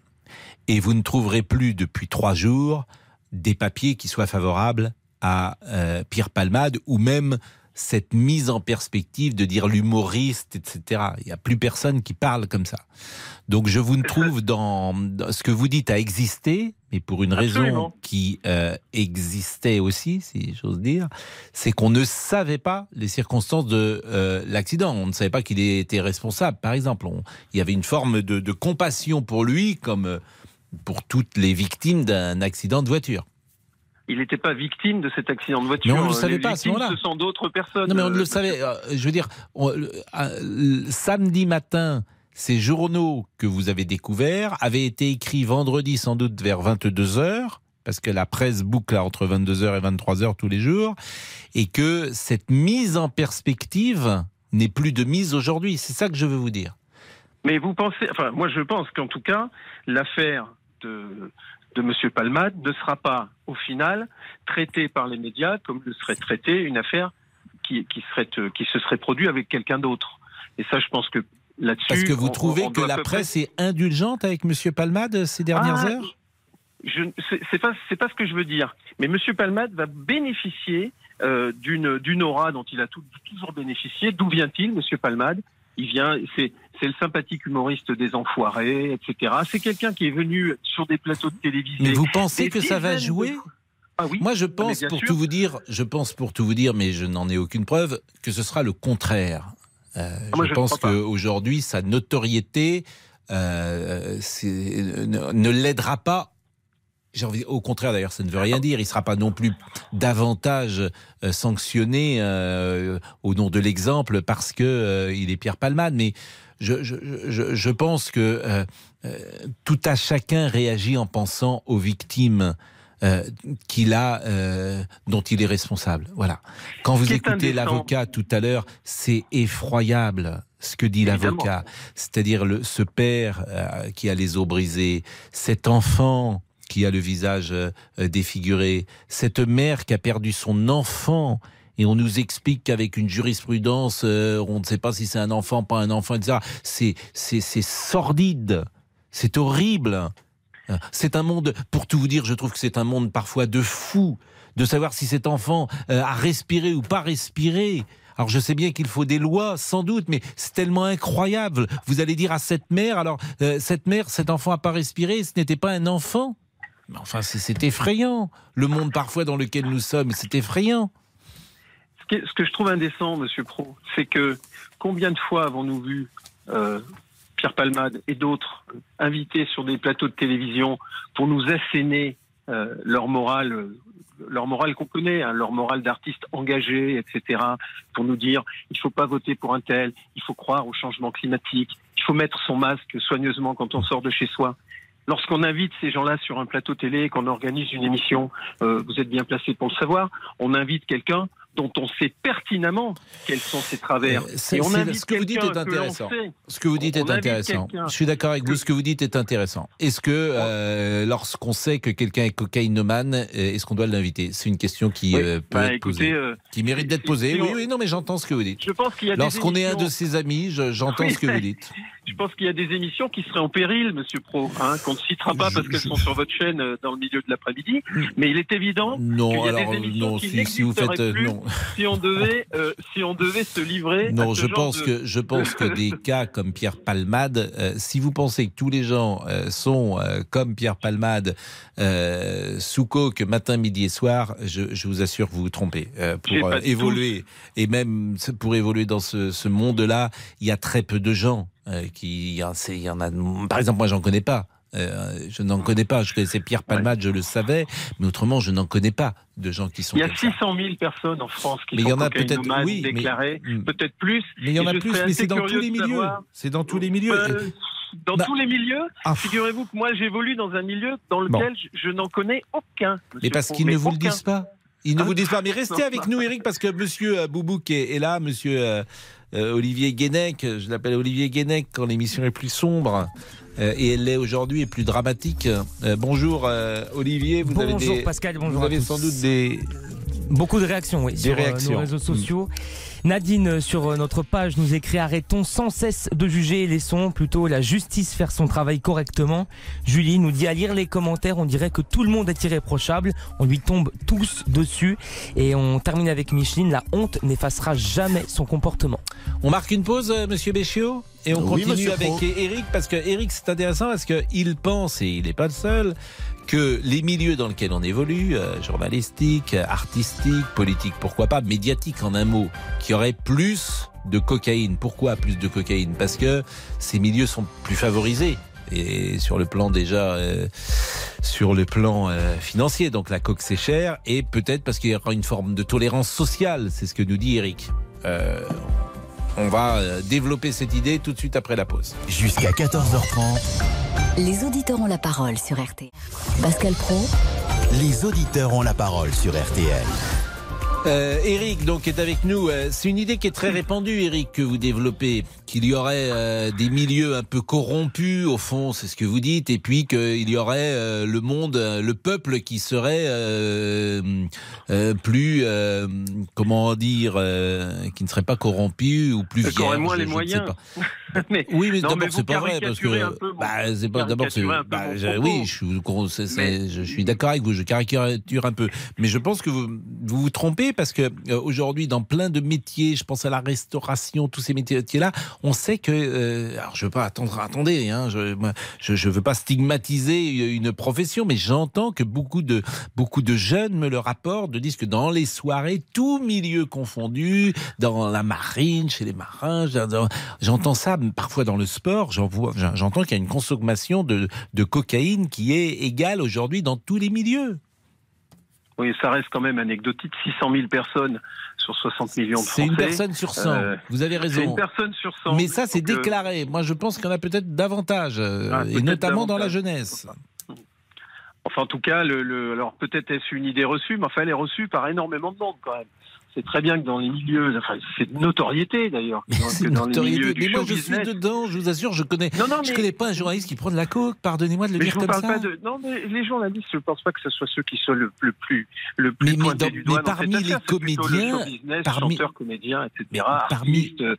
Et vous ne trouverez plus depuis trois jours des papiers qui soient favorables à euh, Pierre Palmade ou même cette mise en perspective de dire l'humoriste, etc. Il n'y a plus personne qui parle comme ça. Donc je vous ne trouve dans, dans ce que vous dites a existé, mais pour une raison qui euh, existait aussi, si j'ose dire, c'est qu'on ne savait pas les circonstances de euh, l'accident. On ne savait pas qu'il était responsable, par exemple. On- il y avait une forme de, de compassion pour lui, comme euh, pour toutes les victimes d'un accident de voiture. Il n'était pas victime de cet accident de voiture. Mais on ne le Euh, savait les pas à ce moment-là. Ce sont d'autres personnes. Non, mais on ne euh, le savait. euh, Je veux dire, on- le- euh, le samedi matin, ces journaux que vous avez découverts avaient été écrits vendredi sans doute vers 22 heures, parce que la presse boucle entre 22 heures et 23 heures tous les jours, et que cette mise en perspective n'est plus de mise aujourd'hui. C'est ça que je veux vous dire. Mais vous pensez, enfin, moi je pense qu'en tout cas, l'affaire de, de M. Palmade ne sera pas, au final, traitée par les médias comme le serait traitée une affaire qui, qui, serait, euh, qui se serait produite avec quelqu'un d'autre. Et ça, je pense que là-dessus. Parce que vous on- trouvez on que la près- presse est indulgente avec M. Palmade ces dernières Ah, heures je, c'est- c'est pas c'est pas ce que je veux dire. Mais Monsieur Palmade va bénéficier euh, d'une d'une aura dont il a tout- toujours bénéficié. D'où vient-il, Monsieur Palmade? Il vient, c'est c'est le sympathique humoriste des enfoirés, etc. C'est quelqu'un qui est venu sur des plateaux de télévision. Mais vous pensez que ça va de jouer. Ah oui. Moi, je mais pense, pour sûr. tout vous dire, je pense pour tout vous dire, mais je n'en ai aucune preuve, que ce sera le contraire. Euh, Ah, moi, je pense qu'aujourd'hui, sa notoriété euh, ne, ne l'aidera pas. Envie, au contraire, d'ailleurs, ça ne veut rien dire. Il ne sera pas non plus davantage euh, sanctionné euh, au nom de l'exemple parce que euh, il est Pierre Palmade. Mais je, je, je, je pense que euh, euh, tout à chacun réagit en pensant aux victimes euh, qu'il a, euh, dont il est responsable. Voilà. Quand vous écoutez l'avocat tout à l'heure, c'est effroyable ce que dit l'avocat. C'est-à-dire le, ce père euh, qui a les os brisés, cet enfant qui a le visage euh, défiguré, cette mère qui a perdu son enfant. Et on nous explique qu'avec une jurisprudence, euh, on ne sait pas si c'est un enfant, pas un enfant, etc. C'est, sordide. C'est horrible. C'est un monde, pour tout vous dire, je trouve que c'est un monde parfois de fou, de savoir si cet enfant euh, a respiré ou pas respiré. Alors je sais bien qu'il faut des lois, sans doute, mais c'est tellement incroyable. Vous allez dire à cette mère, alors euh, cette mère, cet enfant a pas respiré, ce n'était pas un enfant? Mais enfin, c'est effrayant. Le monde parfois dans lequel nous sommes, c'est effrayant. Ce que, je trouve indécent, Monsieur Pro, c'est que combien de fois avons-nous vu euh, Pierre Palmade et d'autres invités sur des plateaux de télévision pour nous asséner euh, leur morale, euh, leur morale qu'on connaît, hein, leur morale d'artistes engagés, etc., pour nous dire il faut pas voter pour un tel, il faut croire au changement climatique, il faut mettre son masque soigneusement quand on sort de chez soi. Lorsqu'on invite ces gens-là sur un plateau télé, qu'on organise une émission, vous êtes bien placé pour le savoir, on invite quelqu'un dont on sait pertinemment quels sont ses travers. Euh, c'est- Et on c'est- invite ce que vous dites est intéressant. sait. Ce que vous dites est intéressant. Je suis d'accord avec vous. Ce que vous dites est intéressant. Est-ce que euh, lorsqu'on sait que quelqu'un est cocaïnomane, euh, est-ce qu'on doit l'inviter? C'est une question qui Oui. euh, peut Bah, être écoutez, posée, euh, qui mérite d'être posée. si oui, on- oui, non, mais j'entends ce que vous dites. Je pense qu'il Lorsqu'on est un de ses amis, je- j'entends Oui. ce que vous dites. [LAUGHS] Je pense qu'il y a des émissions qui seraient en péril, Monsieur Pro, hein, qu'on ne citera pas parce qu'elles sont sur votre chaîne dans le milieu de l'après-midi. Mais il est évident qu'il Non, y a alors des émissions non, qui si, si vous faites, plus. non, [LAUGHS] Si on devait, euh, si on devait se livrer. Non, à ce je genre pense de- que je pense que des [LAUGHS] cas comme Pierre Palmade, euh, si vous pensez que tous les gens euh, sont comme Pierre Palmade, sous coke matin, midi et soir, je, je vous assure que vous vous trompez. Pour évoluer et même pour évoluer dans ce, ce monde-là, il y a très peu de gens qui. Il y en a. Par exemple, moi, j'en connais pas. Euh, je n'en connais pas. Je connaissais Pierre Palmade, je le savais, mais autrement, je n'en connais pas de gens qui sont. Il y a comme ça. 600 000 personnes en France qui Mais il sont y en a peut-être- oui, déclarées, Hmm. peut-être plus. Mais il y en a plus, mais c'est dans tous les milieux. C'est dans tous les milieux. Euh, dans Bah- tous les milieux, Ah. figurez-vous que moi j'évolue dans un milieu dans Bon. lequel je, je n'en connais aucun. Mais parce qu'ils ne mais vous le disent pas. Ils ne Hein vous disent pas. Mais restez avec nous, Eric, parce que Monsieur euh, Boubouk est, est là, Monsieur euh, euh, Olivier Guénec. Je l'appelle Olivier Guénec quand l'émission est plus sombre. Euh, et elle l'est aujourd'hui plus dramatique. Euh, bonjour euh, Olivier, vous avez Bonjour des, Pascal, bonjour vous avez sans doute des Beaucoup de réactions, oui, Des sur euh, réactions. nos réseaux sociaux. Nadine, euh, sur euh, notre page, nous écrit Arrêtons sans cesse de juger et laissons plutôt la justice faire son travail correctement? Julie nous dit À lire les commentaires, on dirait que tout le monde est irréprochable. On lui tombe tous dessus. Et on termine avec Micheline La honte n'effacera jamais son comportement. On marque une pause, euh, Monsieur Béchiot et on Oui, continue avec. Eric parce que Eric c'est intéressant parce qu'il pense et il n'est pas le seul que les milieux dans lesquels on évolue, euh, journalistique, artistique, politique, pourquoi pas, médiatique en un mot, qui aurait plus de cocaïne. Pourquoi plus de cocaïne? Parce que ces milieux sont plus favorisés. Et sur le plan déjà, euh, sur le plan euh, financier, donc la coque c'est cher, et peut-être parce qu'il y aura une forme de tolérance sociale, c'est ce que nous dit Eric. Euh, on va euh, développer cette idée tout de suite après la pause. Jusqu'à 14h30, Les auditeurs ont la parole sur RT. Pascal Pro, les auditeurs ont la parole sur RTL. Euh, Eric donc est avec nous. Euh, C'est une idée qui est très répandue, Eric, que vous développez, qu'il y aurait euh, des milieux un peu corrompus, au fond, c'est ce que vous dites, et puis qu'il y aurait euh, le monde, euh, le peuple qui serait plus, comment dire, qui ne serait pas corrompu ou plus vierge, moins les je ne sais moyens. pas. [LAUGHS] Mais- oui, mais d'abord c'est pas vrai parce que peu bah, c'est pas d'abord bah, je- oui, je suis je suis d'accord avec vous, je caricature un peu, mais je pense que vous vous, vous trompez parce que aujourd'hui dans plein de métiers, je pense à la restauration, tous ces métiers-là, on sait que euh, alors je veux pas attendre, attendez, hein, je, moi, je veux pas stigmatiser une profession, mais j'entends que beaucoup de beaucoup de jeunes me le rapportent, de disent que dans les soirées, tout milieu confondu, dans la marine, chez les marins, j'entends- ça parfois dans le sport, j'entends qu'il y a une consommation de, de cocaïne qui est égale aujourd'hui dans tous les milieux. Oui, ça reste quand même anecdotique. 600 000 personnes sur 60 millions de C'est Français. une personne sur 100. Euh, Vous avez raison. C'est une personne sur 100. Mais ça, c'est euh, déclaré. Moi, je pense qu'il y en a peut-être davantage, euh, Ah, et peut-être notamment dans la davantage. jeunesse. Enfin, en tout cas, le, le- alors peut-être est-ce une idée reçue, mais enfin, elle est reçue par énormément de monde quand même. C'est très bien que dans les milieux, enfin, c'est de notoriété d'ailleurs, que [LAUGHS] dans- les milieux du Mais moi, je suis dedans, je vous assure, je connais. Non, non, Je mais- connais pas un journaliste qui prend de la coke. Pardonnez-moi de le Mais dire je vous comme parle ça. pas de. Non, mais les journalistes, je pense pas que ce soit ceux qui soient le, le plus, le plus Mais- mais pointés dans- du doigt mais dans parmi les comédiens, le show business, parmi- chanteurs, comédiens, etc. Parmi- artistes, euh,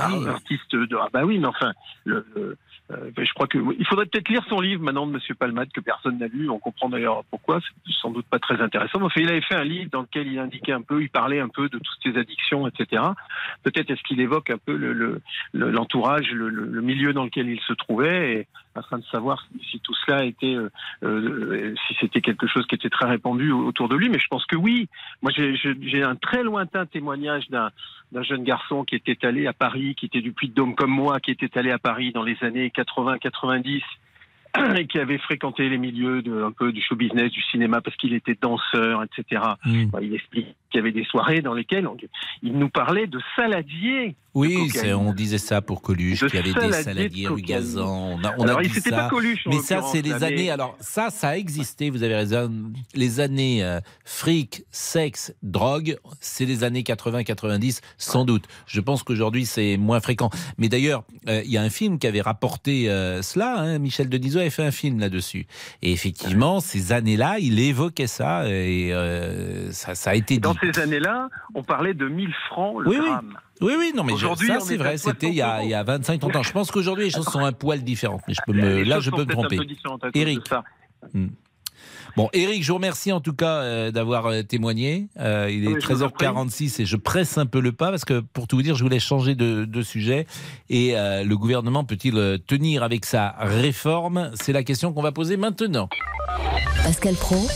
Ah oui. artistes de. Ah bah oui, mais enfin, le, le- euh, je crois que il faudrait peut-être lire son livre maintenant de Monsieur Palmade que personne n'a lu. On comprend d'ailleurs pourquoi. C'est sans doute pas très intéressant. Enfin, il avait fait un livre dans lequel il indiquait un peu, il parlait un peu de toutes ces addictions, etc. Peut-être est-ce qu'il évoque un peu le- le- le- l'entourage, le, le- milieu dans lequel il se trouvait, afin de savoir si, tout cela était, euh, euh, si c'était quelque chose qui était très répandu autour de lui. Mais je pense que oui. Moi, j'ai- un très lointain témoignage d'un d'un jeune garçon qui était allé à Paris, qui était du Puy-de-Dôme comme moi, qui était allé à Paris dans les années 80-90 et qui avait fréquenté les milieux de, un peu du show business, du cinéma, parce qu'il était danseur, etc. Mm. Bah, il explique qu'il y avait des soirées dans lesquelles on- il nous parlait de saladiers. Oui, de on disait ça pour Coluche, De qu'il y avait des saladier de saladiers cocaïne. rugazans. On a, on Alors, a dit ça. pas Coluche, mais ça, c'est les années. Alors, ça, ça a existé. Vous avez raison. Les années euh, fric, sexe, drogue, c'est les années 80-90, sans doute. Je pense qu'aujourd'hui, c'est moins fréquent. Mais d'ailleurs, euh, il y a un film qui avait rapporté euh, cela. hein. Michel Denisot avait fait un film là-dessus. Et effectivement, ces années-là, il évoquait ça et euh, ça, ça a été dit. Dans ces années-là, on parlait de 1000 francs le Oui, oui. gramme. Oui, oui, non, mais ça c'est est vrai, c'était il y, a, 60 il y a 25-30 ans. Je pense qu'aujourd'hui les choses sont un poil différentes, mais je peux me, Les là je peux me tromper. Eric. Bon, Eric, je vous remercie en tout cas euh, d'avoir euh, témoigné. Euh, il est Oui, je vous en 13h46 et je presse un peu le pas parce que pour tout vous dire, je voulais changer de, de sujet. Et euh, le gouvernement peut-il tenir avec sa réforme? C'est la question qu'on va poser maintenant. Pascal Pro,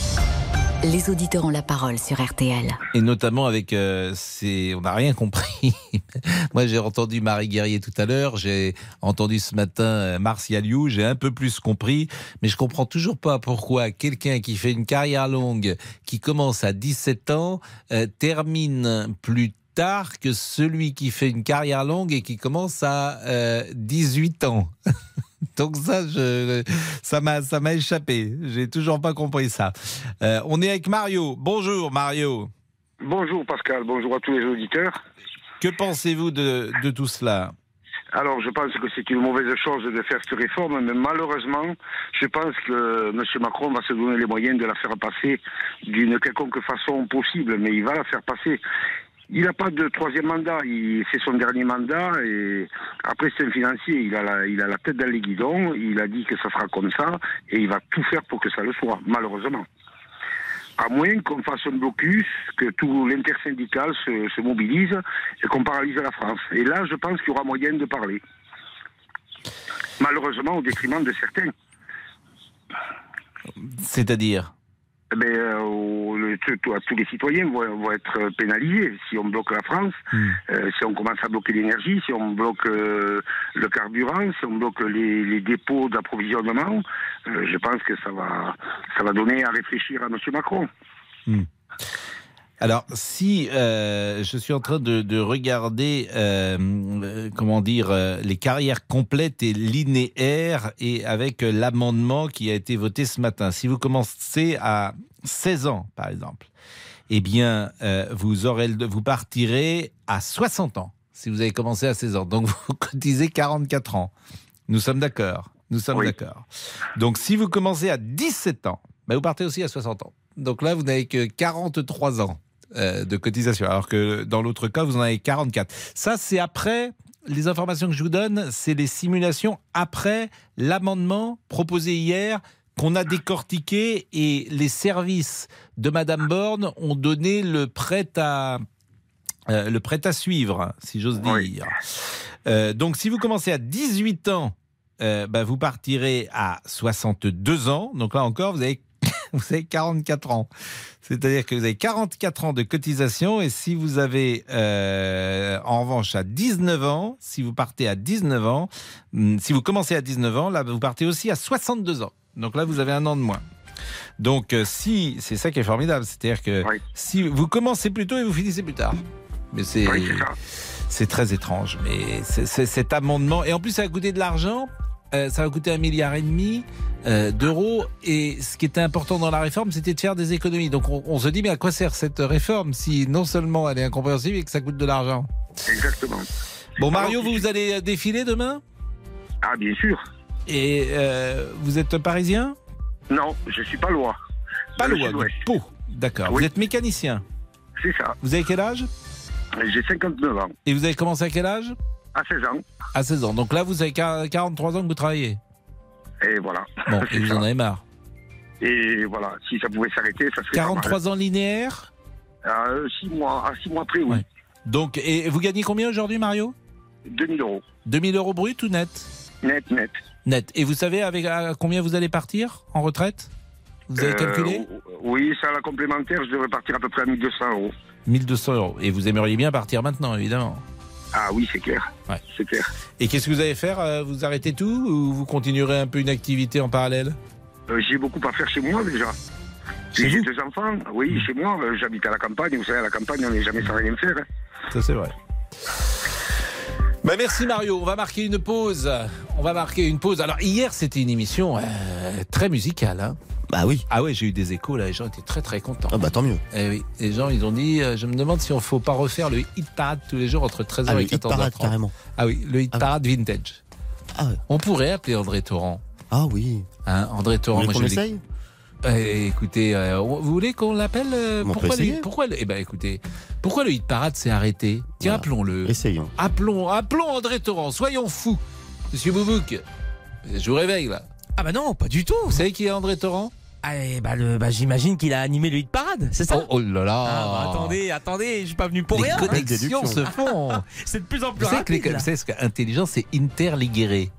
les auditeurs ont la parole sur RTL. Et notamment avec euh, ces... On n'a rien compris. [LAUGHS] Moi, j'ai entendu Marie Guerrier tout à l'heure. J'ai entendu ce matin euh, Martial You. J'ai un peu plus compris. Mais je comprends toujours pas pourquoi quelqu'un qui fait une carrière longue, qui commence à 17 ans, euh, termine plus tard que celui qui fait une carrière longue et qui commence à euh, 18 ans. [LAUGHS] Donc ça, je, ça m'a, ça m'a échappé. J'ai toujours pas compris ça. Euh, on est avec Mario. Bonjour Mario. Bonjour Pascal, bonjour à tous les auditeurs. Que pensez-vous de, de tout cela? Alors je pense que c'est une mauvaise chose de faire cette réforme, mais malheureusement, je pense que M. Macron va se donner les moyens de la faire passer d'une quelconque façon possible, mais il va la faire passer. Il n'a pas de troisième mandat, c'est son dernier mandat et après c'est un financier, il a, la, tête dans les guidons, il a dit que ça sera comme ça et il va tout faire pour que ça le soit, malheureusement. À moins qu'on fasse un blocus, que tout l'intersyndical se, se mobilise et qu'on paralyse la France. Et là, je pense qu'il y aura moyen de parler. Malheureusement, au détriment de certains. C'est-à-dire? Ben, euh, tout- tous les citoyens vont, vont être pénalisés si on bloque la France, euh, si on commence à bloquer l'énergie, si on bloque euh, le carburant, si on bloque les, les dépôts d'approvisionnement. Je pense que ça va, ça va donner à réfléchir à M. Macron. Alors, si euh, je suis en train de, de regarder, euh, euh, comment dire, les carrières complètes et linéaires, et avec l'amendement qui a été voté ce matin, si vous commencez à 16 ans, par exemple, eh bien, euh, vous aurez, vous partirez à 60 ans si vous avez commencé à 16 ans. Donc, [LAUGHS] vous cotisez 44 ans. Nous sommes d'accord. Nous sommes d'accord. Donc, si vous commencez à 17 ans, ben, vous partez aussi à 60 ans. Donc là, vous n'avez que 43 ans de cotisation, alors que dans l'autre cas, vous en avez 44. Ça, c'est après. Les informations que je vous donne, c'est les simulations après l'amendement proposé hier qu'on a décortiqué et les services de Madame Borne ont donné le prêt à euh, le prêt à suivre, si j'ose dire. Euh, donc, si vous commencez à 18 ans, euh, bah, vous partirez à 62 ans. Donc là encore, vous avez, [LAUGHS] vous avez 44 ans. C'est-à-dire que vous avez 44 ans de cotisation. Et si vous avez, euh, en revanche, à 19 ans, si vous partez à 19 ans, hum, si vous commencez à 19 ans, là, vous partez aussi à 62 ans. Donc là, vous avez un an de moins. Donc, euh, si c'est ça qui est formidable, c'est-à-dire que si vous commencez plus tôt et vous finissez plus tard, mais c'est c'est très étrange. Mais cet amendement et en plus ça va coûter de l'argent, euh, ça va coûter un milliard et demi euh, d'euros. Et ce qui était important dans la réforme, c'était de faire des économies. Donc on, on se dit mais à quoi sert cette réforme si non seulement elle est incompréhensible et que ça coûte de l'argent. Exactement. Bon Mario, vous, vous allez défiler demain? Ah bien sûr. Et euh, vous êtes parisien? Non, je suis pas loin. Pas loin. Pau. D'accord. Vous êtes mécanicien? C'est ça. Vous avez quel âge? J'ai 59 ans. Et vous avez commencé à quel âge? À 16 ans. À 16 ans. Donc là, vous avez 43 ans que vous travaillez. Et voilà. Bon, [LAUGHS] et vous ça. en avez marre. Et voilà, si ça pouvait s'arrêter, ça serait 43 ans linéaires À 6 mois, à six mois près, oui. Donc, et vous gagnez combien aujourd'hui, Mario? 2000 euros. 2000 euros brut ou net? Net, net. Net. Et vous savez avec à combien vous allez partir en retraite? Vous avez Euh, calculé? Oui, ça, la complémentaire, je devrais partir à peu près à 1200 euros. 1200 euros. Et vous aimeriez bien partir maintenant, évidemment. Ah oui, c'est clair. Ouais. C'est clair. Et qu'est-ce que vous allez faire euh, Vous arrêtez tout ou vous continuerez un peu une activité en parallèle? Euh, J'ai beaucoup à faire chez moi déjà. J'ai deux enfants, oui, chez moi. euh, J'habite à la campagne. Vous savez, à la campagne, on n'est jamais sans rien faire. hein. Ça, c'est vrai. Bah merci Mario, on va marquer une pause. On va marquer une pause. Alors hier c'était une émission euh, très musicale. Hein bah oui. Ah ouais, j'ai eu des échos là, les gens étaient très très contents. Ah bah tant mieux. Eh oui, les gens ils ont dit, euh, je me demande si on faut pas refaire le hit parade tous les jours entre 13h Ah, et le 14h30. hit parade, carrément. Ah oui, le hit parade vintage. Ah ouais. On pourrait appeler André Torrent. Ah oui. Hein, André Torrent, moi, je essaye Eh, écoutez, euh, vous voulez qu'on l'appelle euh, Pourquoi pourquoi le- Eh ben écoutez, pourquoi le hit parade s'est arrêté? Tiens, appelons-le. Essayons. Appelons, appelons André Torrent. Soyons fous, Monsieur Boubouk. Je vous réveille là. Ah bah non, pas du tout. Vous savez qui est André Torrent? Ah, bah, bah, j'imagine qu'il a animé le hit parade, c'est ça? Oh, oh là là Ah, bah, attendez, attendez, je suis pas venu pour Les rien. connexions se font. [LAUGHS] c'est de plus en plus Vous savez, que les- rapide. là. vous savez ce qu'intelligence, c'est interligéré.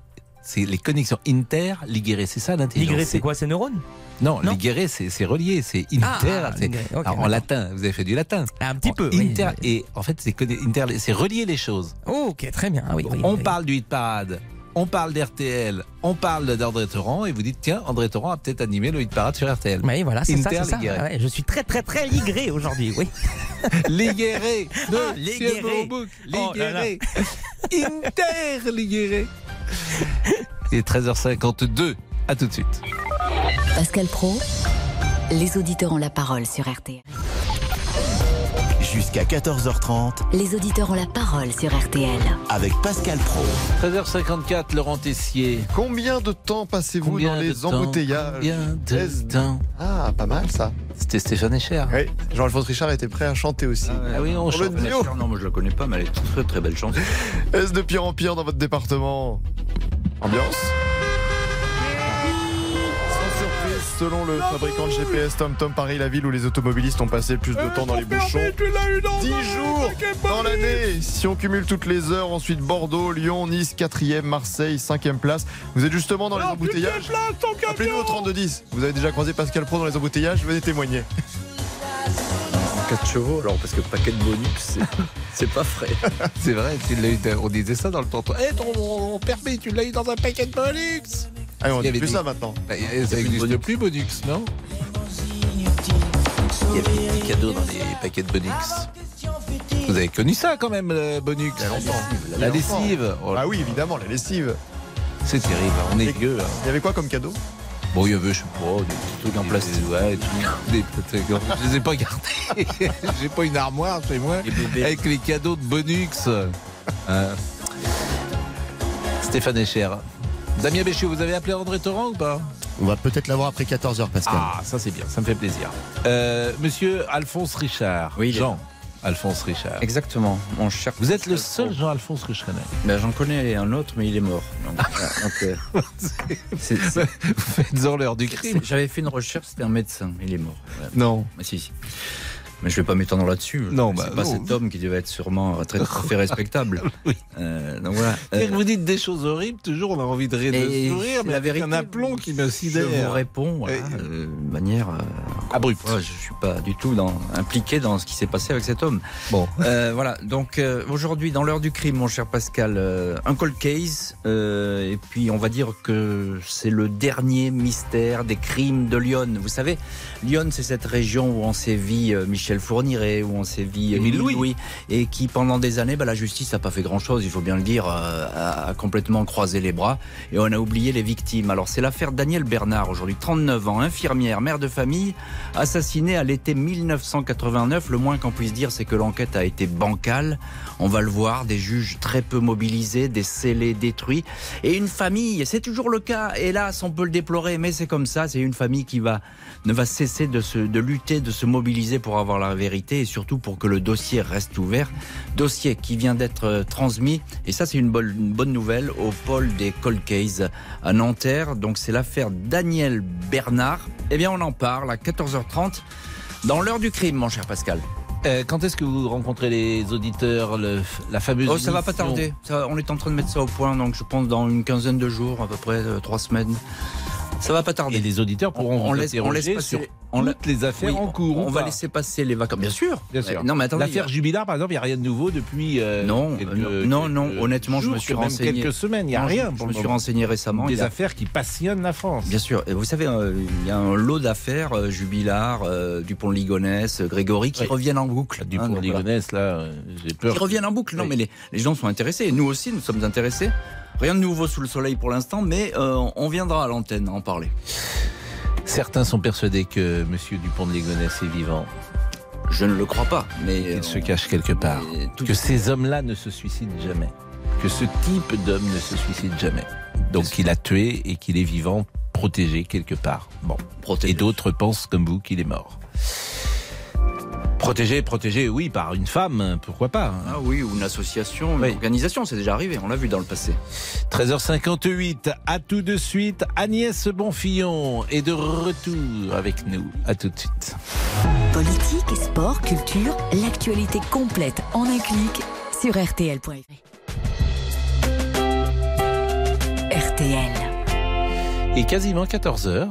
C'est les connexions interligérées. C'est ça l'intelligence? Ligéré, c'est quoi, c'est neurones? Non, Non ligéré, c'est relié. C'est inter. Ah, ok, alors, en latin, vous avez fait du latin. Un petit peu. Inter, oui. Et en fait, c'est relier les choses. Oh, ok, très bien. Ah oui, oui, on parle du hit parade. On parle d'RTL, on parle d'André Torrent et vous dites tiens André Torrent a peut-être animé le hit parade sur RTL. Oui, voilà, c'est ça, c'est ça. Interligéré. Ah ouais, je suis très, très, très ligré aujourd'hui, oui. [LAUGHS] Ligéré. Ah, de ligéré. Thierry Bouc. Oh. Il est 13h52. À tout de suite. Pascal Pro, les auditeurs ont la parole sur RTL. Jusqu'à 14h30 Les auditeurs ont la parole sur RTL. avec Pascal Pro. 13h54, Laurent Tessier. Combien de temps passez-vous dans les temps embouteillages Combien de temps Ah, pas mal ça. C'était Stéphane Echer. Oui, Jean-Alphonse Richard était prêt à chanter aussi. Ah oui, on chante. Non, moi je la connais pas, mais elle est une très très belle chanson. Est-ce de pire en pire dans votre département? Ambiance? Selon le fabricant de GPS TomTom Paris, la ville où les automobilistes ont passé le plus de temps dans les bouchons. 10 jours dans l'année Si on cumule toutes les heures, ensuite Bordeaux, Lyon, Nice, 4e, Marseille, 5e place. Vous êtes justement dans les embouteillages Appelez-nous au 3210. Vous avez déjà croisé Pascal Pro dans les embouteillages Venez témoigner. 4 chevaux, alors parce que paquet de bonus, c'est- [LAUGHS] pas frais. [LAUGHS] C'est vrai, tu l'as eu, on disait ça dans le tonton. Eh, ton, ton permis, tu l'as eu dans un paquet de Bonux Ah, on dit avait plus des- ça maintenant. Bah, Ça n'existe plus, Bonux, non Il y avait des cadeaux dans les paquets de Bonux. Vous avez connu ça quand même, le Bonux Il y a longtemps. La lessive. Oh. Ah oui, évidemment, la lessive. C'est terrible, on est vieux. hein. Il y avait quoi comme cadeau? Bon, il y avait, je sais pas, des petits trucs en plastique. Ouais, tout- [LAUGHS] des petits trucs. Je les ai pas gardés. [LAUGHS] J'ai pas une armoire chez moi avec les cadeaux de Bonux. Hein. Stéphane Echer. Damien Béchiot, vous avez appelé André Torrent ou pas? On va peut-être l'avoir après 14h, Pascal. Ah, ça c'est bien, ça me fait plaisir. Euh, monsieur Alphonse Richard. Oui, Jean. Alphonse Richard. Exactement, mon cher. Vous êtes le seul Jean-Alphonse que je connais. Ben, J'en connais un autre, mais il est mort. Donc, [LAUGHS] voilà, donc, euh, c'est- c'est- Vous faites-en l'heure du crime. J'avais fait une recherche, c'était un médecin, il est mort. Non. Mais si, si. Mais je vais pas m'étendre là-dessus. Non, c'est bah, pas non. cet homme qui devait être sûrement très, fait respectable. [LAUGHS] Euh, donc voilà. Que Vous dites des choses horribles, toujours on a envie de rire, de sourire, mais la vérité, un aplomb qui me Je sidère. vous réponds voilà, euh, de manière euh, abrupte. je suis pas du tout dans, impliqué dans ce qui s'est passé avec cet homme. Bon, Euh, voilà. Donc euh, aujourd'hui, dans l'heure du crime, mon cher Pascal, euh, un cold case, euh, et puis on va dire que c'est le dernier mystère des crimes de Lyon. Vous savez, Lyon, c'est cette région où on sévit euh, Michel Fourniret, où on sévit Émile Émile Louis. et qui pendant des années, bah, la justice n'a pas fait grand-chose, il faut bien le dire, euh, a, a complètement croisé les bras, et on a oublié les victimes. Alors c'est l'affaire Daniel Bernard, aujourd'hui 39 ans, infirmière, mère de famille, assassinée à l'été 1989. Le moins qu'on puisse dire, c'est que l'enquête a été bancale. On va le voir, des juges très peu mobilisés, des scellés détruits, et une famille, c'est toujours le cas, hélas, on peut le déplorer, mais c'est comme ça, c'est une famille qui va ne va cesser de, se, de lutter, de se mobiliser pour avoir la vérité et surtout pour que le dossier reste ouvert. Dossier qui vient d'être euh, transmis, et ça c'est une bonne, nouvelle, au pôle des cold cases à Nanterre. Donc c'est l'affaire Daniel Bernard. Eh bien on en parle à 14h30 dans l'heure du crime, mon cher Pascal. Euh, quand est-ce que vous rencontrez les auditeurs, le- la fameuse Oh, ça va pas tarder. Ça, on est en train de mettre ça au point, donc je pense dans une quinzaine de jours, à peu près euh, trois semaines. Ça va pas tarder. Et les auditeurs pourront on vous laisse, on laisse passer sur on toutes les affaires Oui, en cours. On va laisser passer les vacances. Bien sûr. Bien sûr. Non, mais. L'affaire a- Jubilard, par exemple, il n'y a rien de nouveau depuis. euh, Non, quelques- euh, non, non, quelques honnêtement, je me suis même renseigné. quelques semaines, il n'y a Non, rien. Je, me suis renseigné récemment. Des a- affaires qui passionnent la France. Bien sûr. Et vous savez, euh, il y a un lot d'affaires, euh, Jubilard, Dupont de Ligonnès, euh, Grégory, qui Oui. reviennent en boucle. Du pour donc voilà. Ligonnès, là, j'ai peur. Qui reviennent en boucle. Non, mais les, les gens sont intéressés. Et nous aussi, nous sommes intéressés. Rien de nouveau sous le soleil pour l'instant, mais euh, on viendra à l'antenne en parler. Certains sont persuadés que Monsieur Dupont de Ligonnès est vivant. Je ne le crois pas, mais Il euh, se cache quelque part. tout- Que ces hommes-là ne se suicident jamais. Que ce type d'homme ne se suicide jamais. Donc qu'il a tué et qu'il est vivant, protégé quelque part. Bon. Protégé. Et d'autres pensent comme vous qu'il est mort. Protégé, protégé, oui, par une femme, pourquoi pas. hein. Ah oui, ou une association, une Oui. organisation, c'est déjà arrivé, on l'a vu dans le passé. 13h58, à tout de suite, Agnès Bonfillon est de retour avec nous. À tout de suite. Politique, sport, culture, l'actualité complète en un clic sur rtl.fr. RTL. Et quasiment 14h.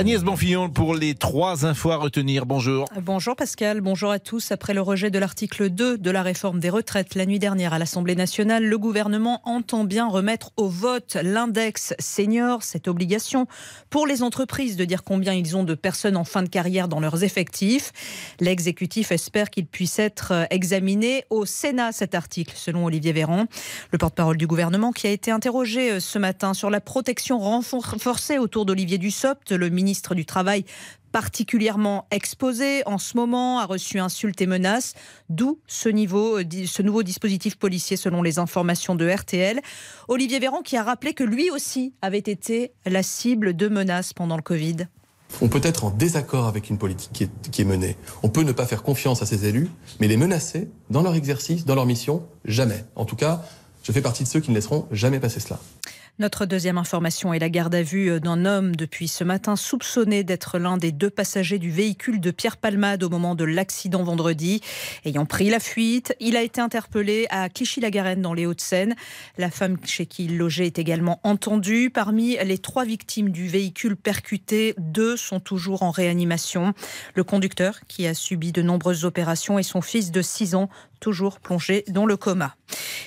Agnès Bonfillon pour les trois infos à retenir. Bonjour. Bonjour Pascal, bonjour à tous. Après le rejet de l'article 2 de la réforme des retraites la nuit dernière à l'Assemblée nationale, le gouvernement entend bien remettre au vote l'index senior, cette obligation pour les entreprises de dire combien ils ont de personnes en fin de carrière dans leurs effectifs. L'exécutif espère qu'il puisse être examiné au Sénat cet article, selon Olivier Véran, le porte-parole du gouvernement qui a été interrogé euh, ce matin sur la protection renforcée autour d'Olivier Dussopt, le ministre du Travail particulièrement exposé en ce moment, a reçu insultes et menaces, d'où ce, euh, nouveau dispositif policier selon les informations de RTL. Olivier Véran qui a rappelé que lui aussi avait été la cible de menaces pendant le Covid. On peut être en désaccord avec une politique qui est, qui est menée. On peut ne pas faire confiance à ces élus, mais les menacer dans leur exercice, dans leur mission, jamais. En tout cas, je fais partie de ceux qui ne laisseront jamais passer cela. Notre deuxième information est la garde à vue d'un homme depuis ce matin soupçonné d'être l'un des deux passagers du véhicule de Pierre Palmade au moment de l'accident vendredi. Ayant pris la fuite, il a été interpellé à Clichy-la-Garenne dans les Hauts-de-Seine. La femme chez qui il logeait est également entendue. Parmi les trois victimes du véhicule percuté, deux sont toujours en réanimation. Le conducteur, qui a subi de nombreuses opérations, et son fils de 6 ans, toujours plongé dans le coma.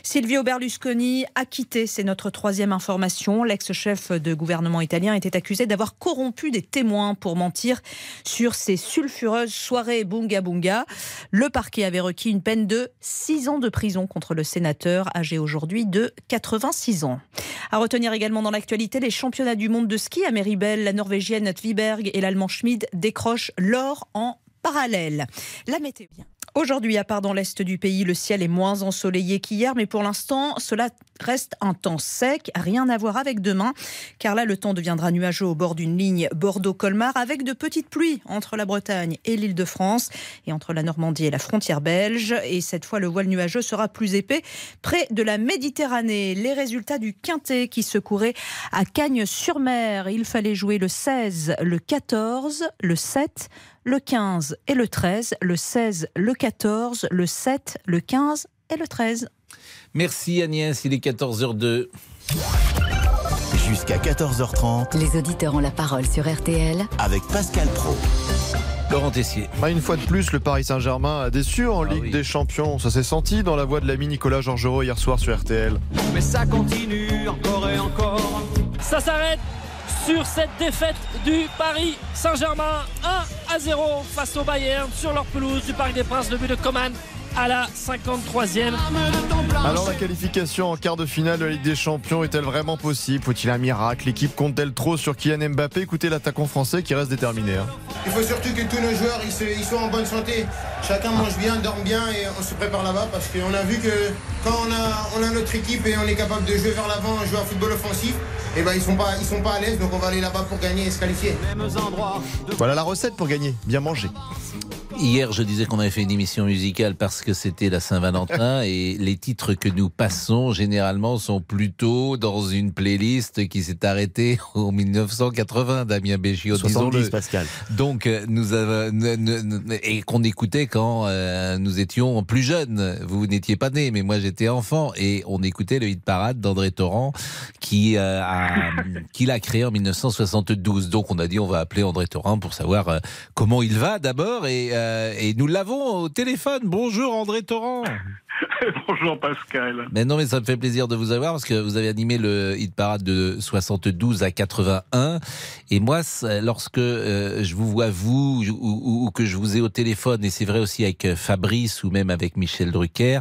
Silvio Berlusconi acquitté, c'est notre troisième information. L'ex-chef de gouvernement italien était accusé d'avoir corrompu des témoins pour mentir sur ces sulfureuses soirées bunga bunga. Le parquet avait requis une peine de 6 ans de prison contre le sénateur, âgé aujourd'hui de 86 ans. À retenir également dans l'actualité, les championnats du monde de ski à Méribel, la Norvégienne Tviberg et l'Allemand Schmid décrochent l'or en parallèle. La météo. Aujourd'hui, à part dans l'est du pays, le ciel est moins ensoleillé qu'hier, mais pour l'instant, cela reste un temps sec. Rien à voir avec demain, car là, le temps deviendra nuageux au bord d'une ligne Bordeaux-Colmar, avec de petites pluies entre la Bretagne et l'île de France, et entre la Normandie et la frontière belge. Et cette fois, le voile nuageux sera plus épais près de la Méditerranée. Les résultats du quintet qui se courait à Cagnes-sur-Mer. Il fallait jouer le 16, le 14, le 7, le 15 et le 13, le 16, le 14, le 7, le 15 et le 13. Merci Agnès, il est 14h02. Jusqu'à 14h30 Les auditeurs ont la parole sur RTL avec Pascal Pro. Laurent Tessier. Bah, une fois de plus, le Paris Saint-Germain a déçu en Ligue des Champions. Ça s'est senti dans la voix de l'ami Nicolas Georgerot hier soir sur RTL. Mais ça continue encore et encore. Ça s'arrête sur cette défaite du Paris Saint-Germain 1 à 0 face au Bayern sur leur pelouse du Parc des Princes. Le but de Coman à la 53e. Alors la qualification en quart de finale de la Ligue des Champions est-elle vraiment possible? Faut-il un miracle? L'équipe compte-t-elle trop sur Kylian Mbappé? Écoutez l'attaquant français qui reste déterminé. hein. Il faut surtout que tous nos joueurs ils, se- ils soient en bonne santé. Chacun mange bien, dorme bien et on se prépare là-bas parce qu'on a vu que quand on a, on a notre équipe et on est capable de jouer vers l'avant, jouer à football offensif, et ben ils sont pas ils sont pas à l'aise donc on va aller là-bas pour gagner et se qualifier. Voilà la recette pour gagner, bien manger. Hier, je disais qu'on avait fait une émission musicale parce que c'était la Saint-Valentin [LAUGHS] et les titres que nous passons généralement sont plutôt dans une playlist qui s'est arrêtée [LAUGHS] en 1980, Damien Béchiot, 70, disons-le. Pascal. Donc, euh, nous avons, et qu'on écoutait quand euh, nous étions plus jeunes. Vous n'étiez pas nés, mais moi j'étais enfant et on écoutait le hit parade d'André Torrent qui euh, a, [LAUGHS] qu'il a créé en 1972. Donc, on a dit on va appeler André Torrent pour savoir comment il va d'abord et, euh, et nous l'avons au téléphone. Bonjour André Torrent. [LAUGHS] Bonjour Pascal. Mais non, mais ça me fait plaisir de vous avoir parce que vous avez animé le hit parade de 72 à 81. Et moi, lorsque euh, je vous vois vous ou, ou- ou que je vous ai au téléphone, et c'est vrai aussi avec euh, Fabrice ou même avec Michel Drucker,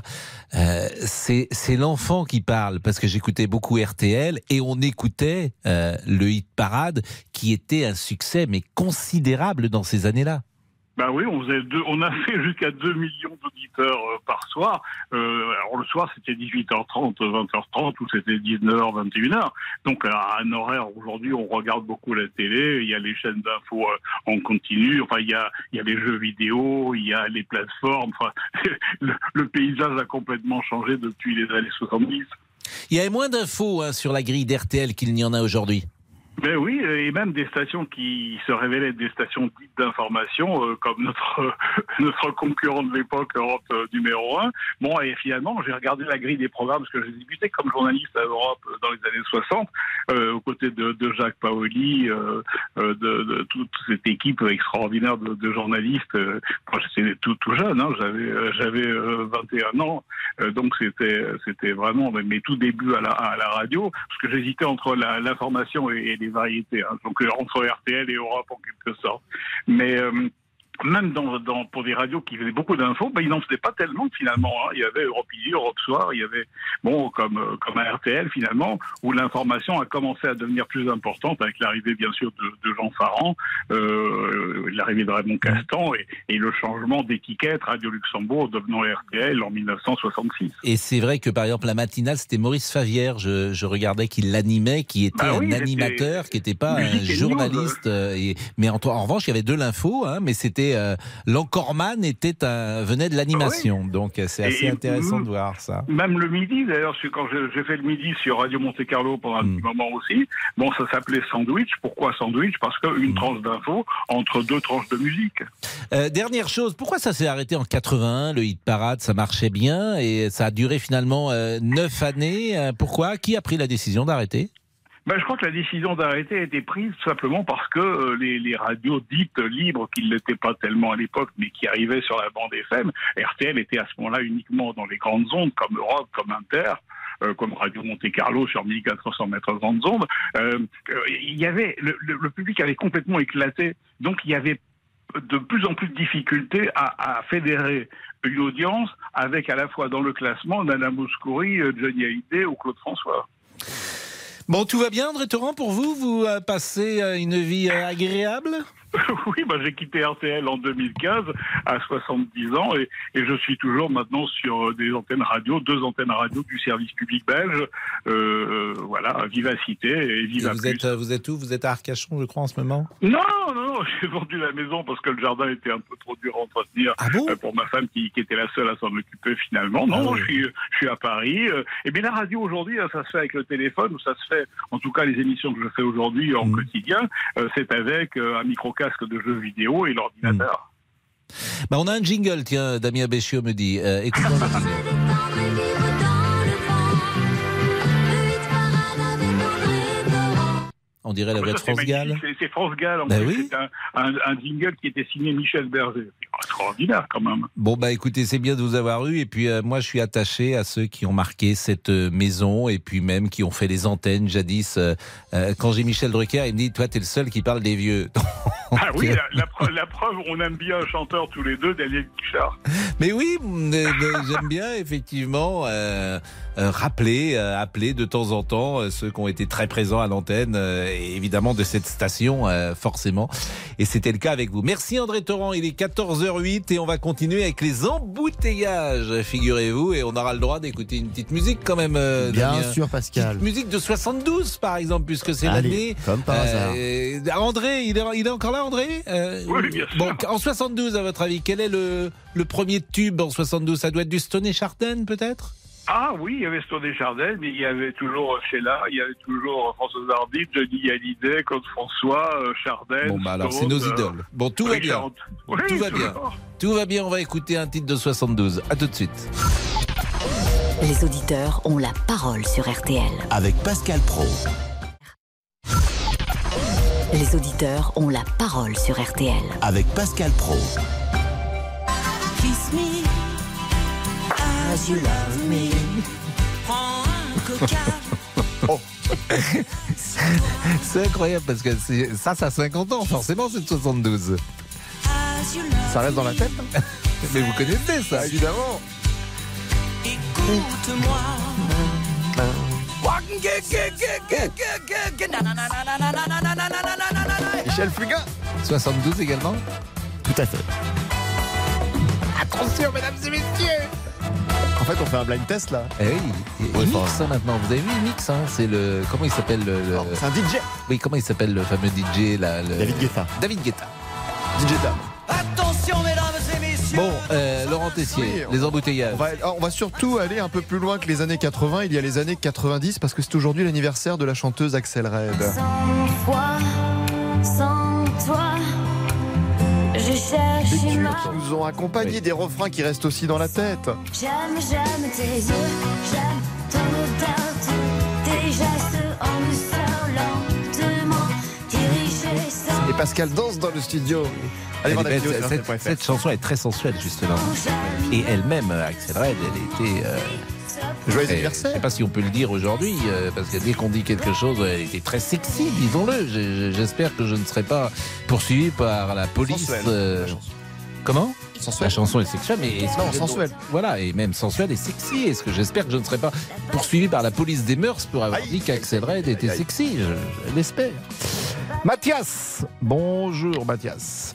euh, c'est c'est l'enfant qui parle parce que j'écoutais beaucoup RTL et on écoutait euh, le hit parade qui était un succès mais considérable dans ces années-là. Bah oui, on faisait deux, on a [LAUGHS] fait jusqu'à 2 millions d'auditeurs euh, par soir. Euh, alors le soir c'était 18h30, 20h30 ou c'était 19h, 21h. Donc à un horaire aujourd'hui, on regarde beaucoup la télé. Il y a les chaînes d'infos euh, en continu. Enfin il y a il y a les jeux vidéo, il y a les plateformes. Enfin [LAUGHS] le, le paysage a complètement changé depuis les années 70. Il y avait moins d'infos hein, sur la grille d'RTL qu'il n'y en a aujourd'hui. Ben oui, et même des stations qui se révélaient des stations d'information, euh, comme notre [LAUGHS] notre concurrent de l'époque, Europe euh, numéro 1. Bon, et finalement, j'ai regardé la grille des programmes, parce que j'ai débuté comme journaliste à Europe euh, dans les années 60, euh, aux côtés de, de Jacques Paoli, euh, euh, de, de toute cette équipe extraordinaire de, de journalistes. Euh, quand j'étais tout, tout jeune, hein, j'avais euh, j'avais euh, 21 ans, Euh, donc c'était c'était vraiment mes tout débuts à la, à la radio, parce que j'hésitais entre l'information et, et les variétés, hein, donc euh, entre RTL et Europe en quelque sorte. Mais euh, même dans, dans, pour des radios qui faisaient beaucoup d'infos, ben, ils n'en faisaient pas tellement finalement. hein. Il y avait Europe Midi, Europe Soir, il y avait, bon, comme, euh, comme un RTL finalement, où l'information a commencé à devenir plus importante avec l'arrivée bien sûr de, de Jean Farand, euh, l'arrivée de Raymond Castan et, et le changement d'étiquette Radio Luxembourg devenant RTL en 1966. Et c'est vrai que par exemple la matinale c'était Maurice Favière, je, je regardais qu'il l'animait, qui était Bah oui, un animateur, qui n'était pas un journaliste. euh, et- mais en, en revanche il y avait de l'info, hein, mais c'était euh, l'encorman était un, venait de l'animation, donc euh, c'est assez Et- intéressant de voir ça. Même le midi, d'ailleurs, quand j'ai fait le midi sur Radio Monte Carlo pendant un Hmm. petit moment aussi, bon, ça s'appelait sandwich. Pourquoi sandwich? Parce Hmm. qu'une tranche d'infos entre deux tranches de musique. Euh, dernière chose, pourquoi ça s'est arrêté en 81 Le hit parade, ça marchait bien et ça a duré finalement neuf années. Pourquoi? Qui a pris la décision d'arrêter? Ben, je crois que la décision d'arrêter a été prise simplement parce que euh, les, radios dites libres, qui ne l'étaient pas tellement à l'époque, mais qui arrivaient sur la bande FM, RTL était à ce moment-là uniquement dans les grandes ondes, comme Europe, comme Inter, euh, comme Radio Monte Carlo sur 1400 mètres grandes ondes. Euh, il y avait le, public avait complètement éclaté, donc il y avait de plus en plus de difficultés à, fédérer une audience avec à la fois dans le classement Nana Mouskouri, Johnny Hallyday ou Claude François. Bon, tout va bien, André Torrent, pour vous? Vous euh, passez euh, une vie euh, agréable? [LAUGHS] Oui, bah, j'ai quitté RTL en 2015 à 70 ans et, et je suis toujours maintenant sur euh, des antennes radio, deux antennes radio du service public belge. Euh, euh, voilà, Vivacité et Et Viva vous, êtes, euh, vous êtes où? Vous êtes à Arcachon, je crois, en ce moment? Non, non, non, [LAUGHS] j'ai vendu la maison parce que le jardin était un peu trop dur à entretenir euh, pour ma femme qui, qui était la seule à s'en occuper finalement. Non, Ah oui. je, suis, je suis à Paris. Et bien la radio aujourd'hui, euh, ça se fait avec le téléphone ou ça se fait, en tout cas les émissions que je fais aujourd'hui en quotidien, euh, c'est avec un micro-casque de jeux vidéo et l'ordinateur. bah, On a un jingle, tiens, Damien Béchiot me dit. Euh, écoutons le jingle. On dirait la voix de France Gall. C'est France Gall. En Ben plus, oui. C'est un, un- un jingle qui était signé Michel Berger. C'est extraordinaire quand même. Bon, bah écoutez, c'est bien de vous avoir eu. Et puis, euh, moi, je suis attaché à ceux qui ont marqué cette euh, maison et puis même qui ont fait les antennes jadis. Euh, quand j'ai Michel Drucker, il me dit Toi, t'es le seul qui parle des vieux. [LAUGHS] Ah oui, la, la preuve, la preuve, on aime bien un chanteur tous les deux, Daniel Guichard. Mais oui, j'aime bien effectivement euh, rappeler, euh, appeler de temps en temps euh, ceux qui ont été très présents à l'antenne, euh, et évidemment de cette station, euh, forcément. Et c'était le cas avec vous. Merci André Torrent, il est 14h08 et on va continuer avec les embouteillages, figurez-vous, et on aura le droit d'écouter une petite musique quand même. euh, Bien Damien. sûr, Pascal. Petite musique de 72 par exemple, puisque c'est l'année. comme par hasard. Euh, André, il est, il est encore là, André Euh, Oui, bien sûr. Bon, en 72, à votre avis, quel est le, le premier tube en 72 Ça doit être du Stone Chardin, peut-être? Ah oui, il y avait Stone Chardin, mais il y avait toujours Sheila, il y avait toujours François Hardy, Johnny Hallyday, Claude François, euh, Chardin. Bon, bah alors, c'est nos euh, idoles. Bon, tout va bien. Oui, Tout va bien. Tout va bien, on va écouter un titre de 72. À tout de suite. Les auditeurs ont la parole sur RTL. Avec Pascal Pro. Les auditeurs ont la parole sur RTL. Avec Pascal Pro. As you love me. Prends un coca. C'est incroyable parce que c'est- ça, ça a 50 ans, forcément, c'est de 72. as you love Ça reste dans la tête hein Mais vous connaissez ça, évidemment. Écoute-moi. Michel Fugain 72 également Tout à fait. Attention, mesdames et messieurs En fait, on fait un blind test là. Eh oui, Ouais, mix enfin, hein, maintenant. Vous avez vu, mix, hein, c'est le. Comment il s'appelle le. C'est un DJ. Oui, comment il s'appelle le fameux DJ là le- David Guetta. David Guetta. DJ Dam. Attention, mesdames et messieurs. Bon, euh, Laurent Tessier, Oui, on- les embouteillages. On va, on va surtout aller un peu plus loin que les années 80. Il y a les années 90 parce que c'est aujourd'hui l'anniversaire de la chanteuse Axel Red. Sans toi, sans toi, je cherche Des tubes ma... qui nous ont accompagnés, des refrains qui restent aussi dans la tête. J'aime, j'aime tes yeux, j'aime ton odeur, tous tes gestes en douceur, lentement dirigés sans... Et Pascal danse dans le studio. Allez belle, vidéo cette chanson est très sensuelle justement. Et elle-même, Axel Red, elle était. euh, Joyeux anniversaire. Je sais pas si on peut le dire aujourd'hui, euh, parce que dès qu'on dit quelque chose, elle était très sexy, disons-le. J'espère que je ne serai pas poursuivi par la police. Euh. Comment? Sensuelle. La chanson est sexuelle, mais est-ce Non, sensuelle. Voilà, et même sensuelle et sexy. Est-ce que j'espère que je ne serai pas poursuivi par la police des mœurs pour avoir dit qu'Axel Red était aïe. sexy? Je, je l'espère. Mathias, bonjour Mathias.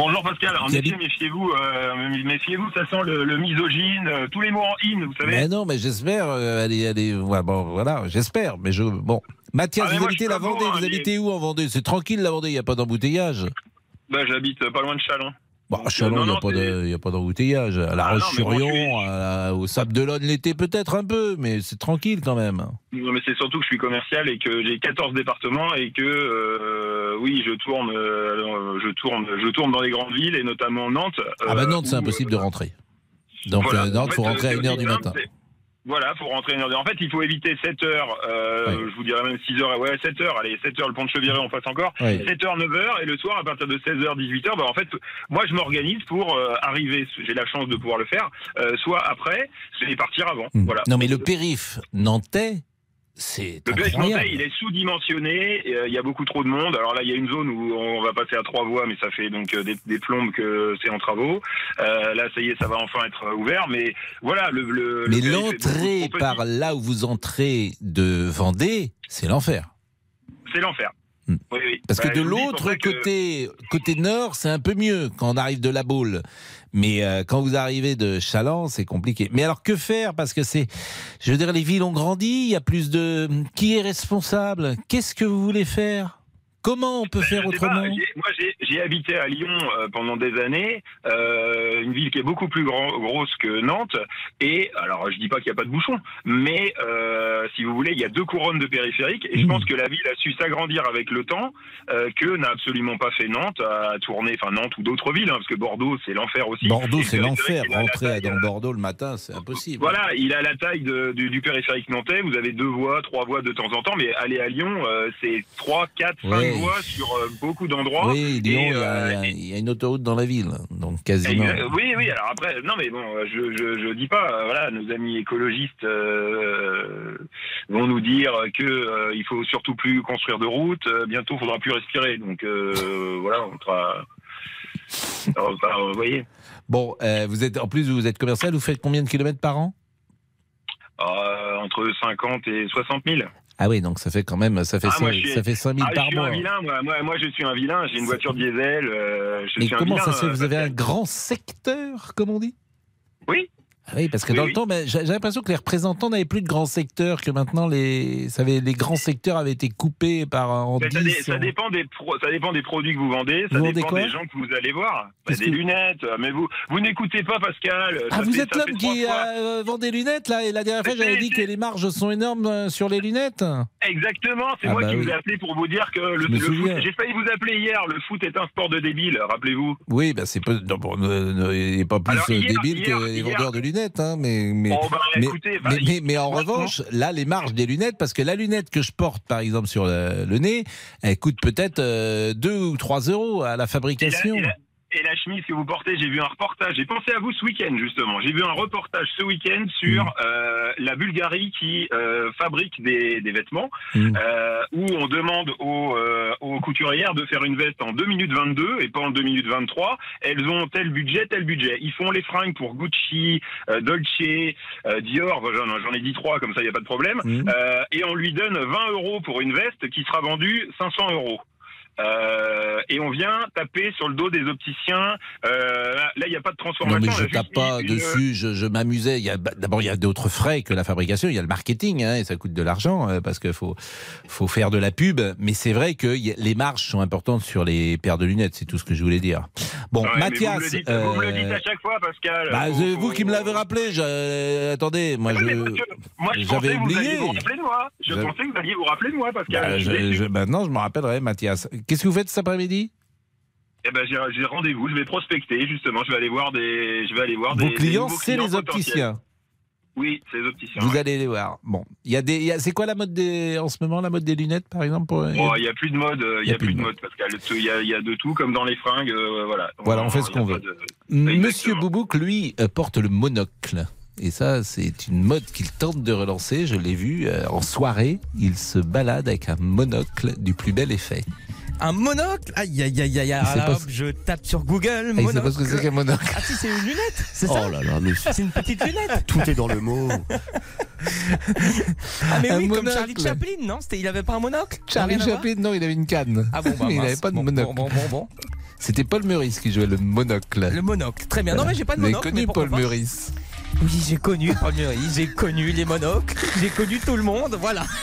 Bonjour Pascal, en effet, méfiez-vous, euh, méfiez-vous, ça sent le, le misogyne, euh, tous les mots en in, vous savez. Mais non, mais j'espère. euh, allez, allez, ouais, bon, voilà, j'espère. Mais je, bon, Mathias, Ah, vous habitez la Vendée. bon, vous hein, habitez où en Vendée? C'est tranquille la Vendée. Il n'y a pas d'embouteillage. Bah, j'habite pas loin de Chalon. Bon, à Chalon, non, il n'y a, pas il d'embouteillage. À La Ah, Roche-sur-Yon, au Sable d'Olonne l'été, peut-être un peu, mais c'est tranquille quand même. Non, mais c'est surtout que je suis commercial et que j'ai 14 départements et que, euh, oui, je tourne, euh, je tourne, je tourne dans les grandes villes et notamment Nantes. ah bah euh, Nantes, c'est impossible de rentrer. Donc Voilà. euh, Nantes, fait, faut rentrer à c'est 1h aussi du matin. Voilà, faut rentrer à 1h. En fait, il faut éviter 7 heures, euh, je vous dirais même 6 heures, ouais, 7 heures, allez, 7 heures, le pont de Cheviré, on passe encore. Oui. 7 heures, 9 heures, et le soir, à partir de 16 heures, 18 heures, bah, en fait, moi, je m'organise pour euh, arriver, j'ai la chance de pouvoir le faire, euh, soit après, soit partir avant. Hmm. Voilà. Non, mais le périph' nantais, c'est Le incroyable. Il est sous-dimensionné. euh, Il y a beaucoup trop de monde. Alors là, il y a une zone où on va passer à trois voies, mais ça fait donc euh, des, des plombes que c'est en travaux. Euh, là, ça y est, ça va enfin être ouvert. Mais voilà, le. le Mais l'entrée par là où vous entrez de Vendée, c'est l'enfer. C'est l'enfer. Hmm. Oui, oui. Parce que Bah, de l'autre que- côté, côté nord, c'est un peu mieux quand on arrive de la Baule. Mais euh, quand vous arrivez de Chaland, c'est compliqué. Mais alors que faire? Parce que c'est, je veux dire, les villes ont grandi, il y a plus de. Qui est responsable? Qu'est-ce que vous voulez faire? Comment on peut faire sais pas, autrement moi, j'ai- habité à Lyon euh, pendant des années, euh, une ville qui est beaucoup plus grand- grosse que Nantes. Et alors, je dis pas qu'il n'y a pas de bouchons, mais euh, si vous voulez, il y a deux couronnes de périphériques. Et je Mmh. pense que la ville a su s'agrandir avec le temps, que n'a absolument pas fait Nantes à tourner, enfin Nantes ou d'autres villes, hein, parce que Bordeaux, c'est l'enfer aussi. Bordeaux, c'est le l'enfer. Rentrer dans Bordeaux le matin, c'est impossible. voilà, il a la taille de- du, du périphérique nantais. Vous avez deux voies, trois voies de temps en temps, mais aller à Lyon, c'est trois, quatre, cinq Sur euh, beaucoup d'endroits. Oui, Lyon, Et, il y, a- euh, il y a- une autoroute dans la ville, donc quasiment. Oui, oui. Alors après, non, mais bon, euh, je je, je dis pas. Voilà, nos amis écologistes vont nous dire que il faut surtout plus construire de routes. euh, bientôt, il faudra plus respirer. Donc [LAUGHS] voilà, on sera. Alors, vous voyez, Bon, euh, vous êtes en plus vous êtes commercial, vous faites combien de kilomètres par an? Euh, entre 50 et 60 000. Ah oui, donc ça fait quand même ça fait Ah, moi, suis- ça fait 5000 Ah, je par suis mois. un vilain, moi. Moi, moi, je suis un vilain. J'ai une voiture diesel. euh, je Mais suis un comment vilain, ça se fait? Euh, Vous avez un grand secteur, comme on dit? Oui. Ah oui, parce que Oui, dans oui. le temps, ben, j'ai l'impression que les représentants n'avaient plus de grands secteurs, que maintenant les, ça avait- les grands secteurs avaient été coupés par en Mais ça, 10, dé- ça en- dépend des pro- ça dépend des produits que vous vendez, ça Vous dépend des gens que vous allez voir. Bah, des que- lunettes, euh, mais vous vous n'écoutez pas Pascal. Ah, vous fait- êtes l'homme qui euh, vend des lunettes, là, et la dernière fois, j'avais dit que les marges sont énormes euh, sur les lunettes. Exactement, c'est Ah moi bah qui oui. vous ai appelé pour vous dire que le, le foot, j'ai failli vous appeler hier, le foot est un sport de débile, rappelez-vous. Oui, bah c'est non, bon, pas plus Alors, euh, hier- débile hier- que les vendeurs de lunettes, hein, mais, mais, Oh, bah, mais, écoutez, bah, mais, mais- mais en revanche, là, les marges des lunettes, parce que la lunette que je porte, par exemple, sur le, le nez, elle coûte peut-être 2 ou 3 euros à la Et fabrication. et et la chemise que vous portez, j'ai vu un reportage, j'ai pensé à vous ce week-end justement, j'ai vu un reportage ce week-end sur Mm. euh, la Bulgarie qui euh, fabrique des, des vêtements, Mm. euh, où on demande aux, euh, aux couturières de faire une veste en 2 minutes 22 et pas en 2 minutes 23. Elles ont tel budget, tel budget. Ils font les fringues pour Gucci, euh, Dolce, euh, Dior, j'en j'en ai dit trois, comme ça il n'y a pas de problème, Mm. Euh, et on lui donne 20 euros pour une veste qui sera vendue 500 euros. Euh, et on vient taper sur le dos des opticiens. Euh, là, il n'y a pas de Non, transformation. mais on je juste tape pas une- dessus, je, je m'amusais. Bah, D'abord, il y a d'autres frais que la fabrication. Il y a le marketing, hein, et ça coûte de l'argent euh, parce qu'il faut, faut faire de la pub. Mais c'est vrai que a- les marges sont importantes sur les paires de lunettes. C'est tout ce que je voulais dire. Bon, Ouais, mais Mathias. Vous me, le dites, vous me le dites euh, à chaque fois, Pascal. bah, vous qui me l'avez rappelé. je- euh, attendez, moi Oui, je. mais moi, j'avais vous oublié. alliez vous rappeler de moi. Je pensais que vous alliez vous rappeler de moi, Pascal. Bah, je- maintenant, je me rappellerai, Mathias. Qu'est-ce que vous faites cet après-midi? Eh ben, j'ai rendez-vous. Je vais prospecter, justement. Je vais aller voir des. Je vais aller voir Vos des. clients, c'est les opticiens. Oui, c'est les opticiens. Vous ouais. allez les voir. Bon, il y a des. il y a- C'est quoi la mode des en ce moment la mode des lunettes par exemple pour- Bon, il n'y a plus de mode, euh, il y a, plus de mode, Pascal. Il y a, il y a de tout, comme dans les fringues, euh, voilà. Voilà, on fait ce qu'on veut. de- Monsieur Boubouk, lui, euh, porte le monocle. Et ça, c'est une mode qu'il tente de relancer. Je l'ai vu euh, en soirée. Il se balade avec un monocle du plus bel effet. Un monocle Aïe, aïe, aïe, aïe, sait alors, je tape sur Google. Ah, il sait pas ce que c'est qu'un monocle. Ah si, c'est une lunette, c'est ça Oh là là, mais C'est une petite lunette. tout est dans le mot. Ah mais Un oui, comme. Charlie Chaplin, non C'était, il avait pas un monocle Charlie Chaplin, non, il avait une canne. Ah bon, bah, [LAUGHS] il mince. n'avait pas de Bon, monocle. bon, bon, bon, bon. C'était Paul Meurice qui jouait le monocle. Le monocle, très bien. Non mais j'ai pas de monocle. connu mais pourquoi Paul Meurice Oui, j'ai connu Paul Meurice, j'ai connu les monocles, j'ai connu tout le monde, voilà. [LAUGHS]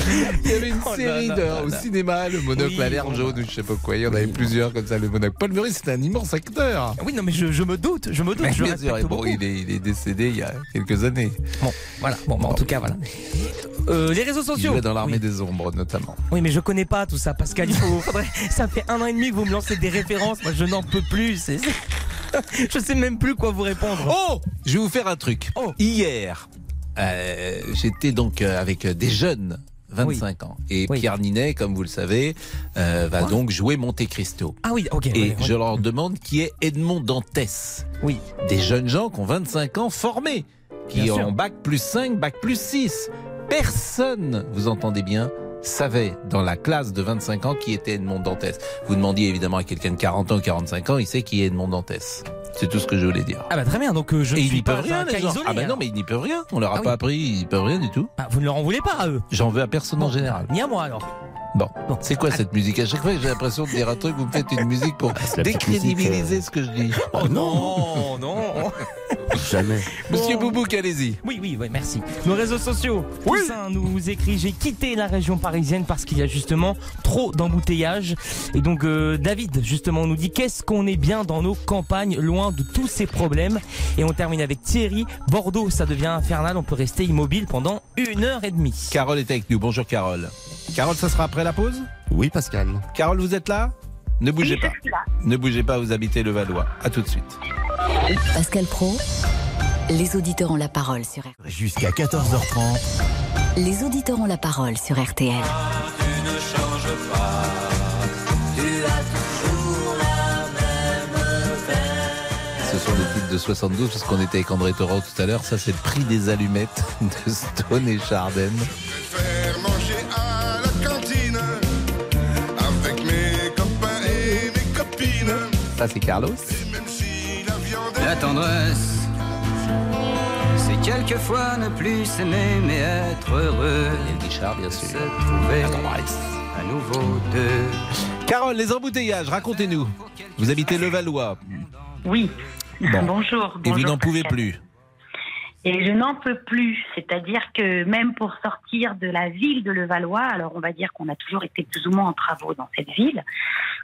[LAUGHS] Il y avait une Oh série de- là au cinéma, le monocle Oui, à l'air bon, jaune ou je sais pas quoi. Il y en avait plusieurs comme ça, le monocle. Paul Meurice, c'était un immense acteur. Oui, non mais je, je me doute, je me doute, Mais je bien sûr, bon, il est, il est décédé il y a quelques années. Bon, voilà, bon, bon, en tout cas, voilà. Euh, les réseaux Il sociaux. jouait dans l'armée Oui. des ombres, notamment. Oui, mais je connais pas tout ça, Pascal. Il faut, faudrait- ça fait un an et demi que vous me lancez des références. Moi, je n'en peux plus. c'est- c'est- [LAUGHS] Je sais même plus quoi vous répondre. Oh Je vais vous faire un truc. Hier, euh, j'étais donc euh, avec des jeunes. 25 ans. Et Pierre Ninet, comme vous le savez, euh, va donc jouer Monte Cristo. Ah oui, ok. Et ouais, ouais. je leur demande qui est Edmond Dantès. Oui. Des jeunes gens qui ont 25 ans formés, qui Bien ont sûr. bac plus 5, bac plus 6. Personne, vous entendez bien, savait dans la classe de 25 ans qui était Edmond Dantès. Vous demandiez évidemment à quelqu'un de 40 ans ou 45 ans, il sait qui est Edmond Dantès. C'est tout ce que je voulais dire. Ah bah très bien, donc euh, je Et ne ils suis n'y pas peuvent rien, un cas les gens. isolé, Ah ben non, alors. mais ils n'y peuvent rien. On leur a Ah pas appris, ils peuvent rien du tout. Ah, vous ne leur en voulez pas à eux J'en veux à personne en général. Ni à moi alors. Bon, c'est quoi cette musique? À chaque fois que j'ai l'impression de dire un truc, vous me faites une musique pour petite décrédibiliser musique, ce que je dis. Oh non, non. [LAUGHS] Jamais. Monsieur Boubouk, allez-y. Oui, oui, oui, merci. Nos réseaux sociaux. Toussaint nous écrit J'ai quitté la région parisienne parce qu'il y a justement trop d'embouteillages. Et donc, euh, David, justement, nous dit Qu'est-ce qu'on est bien dans nos campagnes, loin de tous ces problèmes? Et on termine avec Thierry Bordeaux, ça devient infernal. On peut rester immobile pendant une heure et demie. Carole est avec nous. Bonjour Carole. Carole, ça sera après la pause Oui, Pascal. Carole, vous êtes là Ne bougez Oui, pas. je suis là. Ne bougez pas, vous habitez le Valois. À tout de suite. Pascal Pro, les auditeurs ont la parole sur RTL. Jusqu'à 14h30. Les auditeurs ont la parole sur RTL. Tu ne changes pas, tu as toujours la même veine. Ce sont des titres de 72 parce qu'on était avec André Torrent tout à l'heure. Ça, c'est le prix des allumettes [LAUGHS] de Stone et Chardin. Ça, c'est Carlos. La tendresse, c'est quelquefois ne plus s'aimer mais être heureux. Et Guichard, bien sûr. Se trouver à nouveau deux. Carole, les embouteillages, racontez-nous. Vous habitez le Valois. Oui. Bon. Bonjour. Et vous n'en pouvez plus. Et je n'en peux plus. C'est-à-dire que même pour sortir de la ville de Levallois, alors on va dire qu'on a toujours été plus ou moins en travaux dans cette ville,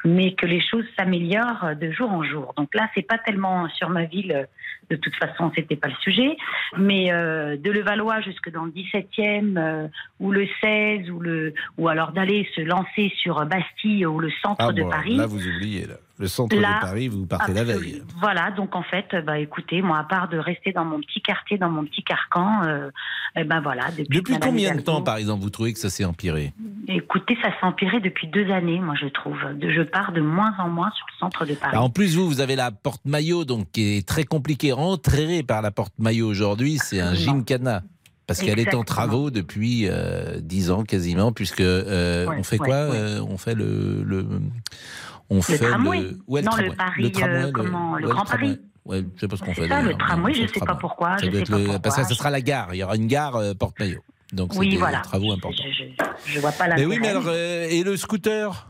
mais que les choses s'améliorent de jour en jour. Donc là, c'est pas tellement sur ma ville. De toute façon, c'était pas le sujet, mais euh, de Levallois jusque dans le 17e euh, ou le 16 ou le ou alors d'aller se lancer sur Bastille ou le centre Ah de bon, Paris. là, vous oubliez. Là. Le centre Là, de Paris, vous partez la veille. Voilà, donc en fait, bah écoutez, moi, à part de rester dans mon petit quartier, dans mon petit carcan, euh, eh ben voilà. Depuis, combien de temps, par exemple, vous trouvez que ça s'est empiré? Écoutez, ça s'est empiré depuis deux années, moi, je trouve. Je pars de moins en moins sur le centre de Paris. Alors, En plus, vous, vous avez la porte maillot, donc qui est très compliqué. Rentrer par la porte maillot aujourd'hui, c'est un gymkhana. Parce qu'elle est en travaux depuis euh, 10 ans quasiment, puisque euh, Ouais, on fait ouais, quoi ouais. Euh, On fait le, le on fait tramway. le, ouais, Non, le tramway. Paris, euh, comment, le ouais, Grand tramway. Paris. Ouais, je sais pas ce qu'on C'est fait. ça, le tramway, je le sais pas tramway. pourquoi, Ça je doit sais être pas le- pourquoi. Parce que ça sera la gare. Il y aura une gare euh, porte maillot. Donc Oui, c'était voilà. des travaux importants. Je, je vois pas Mais oui, mais alors, euh, et le scooter?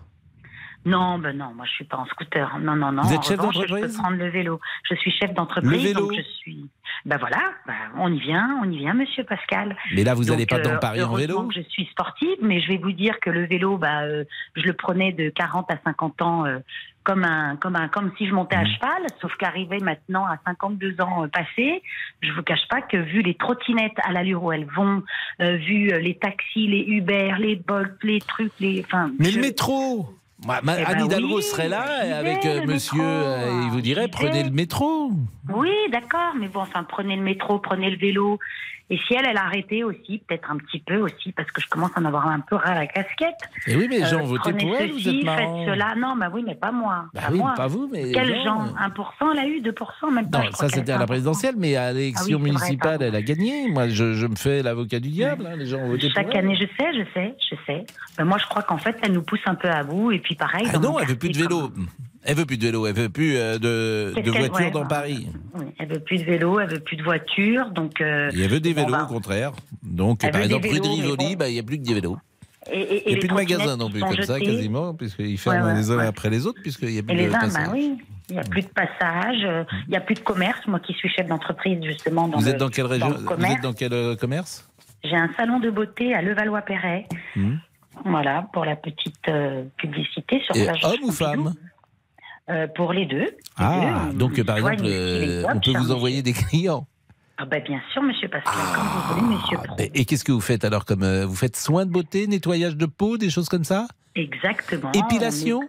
Non, ben non, moi je suis pas en scooter. Non, non, non. Vous En êtes chef revanche, Je peux prendre le vélo. Je suis chef d'entreprise. Le vélo donc je suis. Ben voilà, ben, on y vient, on y vient, Monsieur Pascal. Mais là, vous n'allez pas dans euh, Paris en vélo? Je suis sportive, mais je vais vous dire que le vélo, bah, euh, je le prenais de 40 à 50 ans euh, comme un, comme un, comme si je montais à Mmh. cheval. Sauf qu'arrivé maintenant à 52 ans passés, je vous cache pas que vu les trottinettes à l'allure où elles vont, euh, vu les taxis, les Uber, les Bolt, les trucs, les, enfin. Mais je- le métro Ma- ma- Eh ben Anne Hidalgo oui, serait là avec euh, monsieur, euh, il vous dirait prenez le métro. Oui, d'accord, mais bon, enfin, prenez le métro, prenez le vélo. Et si elle, elle a arrêté aussi, peut-être un petit peu aussi, parce que je commence à en avoir un peu ras la casquette. Et oui, mais les gens ont voté prenez pour elle, vous ceci, êtes marrant. Faites cela. Non, bah oui, mais pas moi. Bah pas oui, moi. pas vous, mais Quel gens, gens 1% elle a eu, 2% même pas. Non, ça c'était à la fait 1%. présidentielle, mais à l'élection Ah oui, vrai, municipale, elle a gagné. Moi, je, je me fais l'avocat du diable. hein, Les gens ont voté Chaque pour elle. année, je sais, je sais, je sais. Ben, moi, je crois qu'en fait, elle nous pousse un peu à bout. Et puis pareil. Ah non, elle veut plus de vélo. Elle veut plus de vélo. Elle veut plus euh, de, de voiture ouais, dans ouais. Paris. Elle veut plus de vélo, elle veut plus de voiture, donc. euh, Et elle veut des vélos, bah, au contraire. Donc, par exemple, rue de Rivoli, bah, il n'y a plus que des vélos. Et, et- Il n'y a plus de magasins non plus, comme ça, quasiment, puisqu'ils ferment Ouais, ouais, les uns ouais. après les autres, puisqu'il n'y a plus Et les de uns, passage. bah oui, il n'y a plus de passage, euh, il n'y a plus de commerce. Moi qui suis chef d'entreprise, justement. Dans Vous le- êtes dans quelle région Vous êtes dans quel euh, commerce J'ai un salon de beauté à Levallois-Perret. Hmm. Voilà, pour la petite euh, publicité sur Et plage homme ou femme Euh, Pour les deux. Ah, deux, donc par exemple, euh, on peut vous envoyer des clients. Ah bah bien sûr, monsieur Pascal, comme vous voulez, monsieur Pro. Et, et qu'est-ce que vous faites alors comme euh, Vous faites soins de beauté, nettoyage de peau, des choses comme ça? Exactement. Épilation.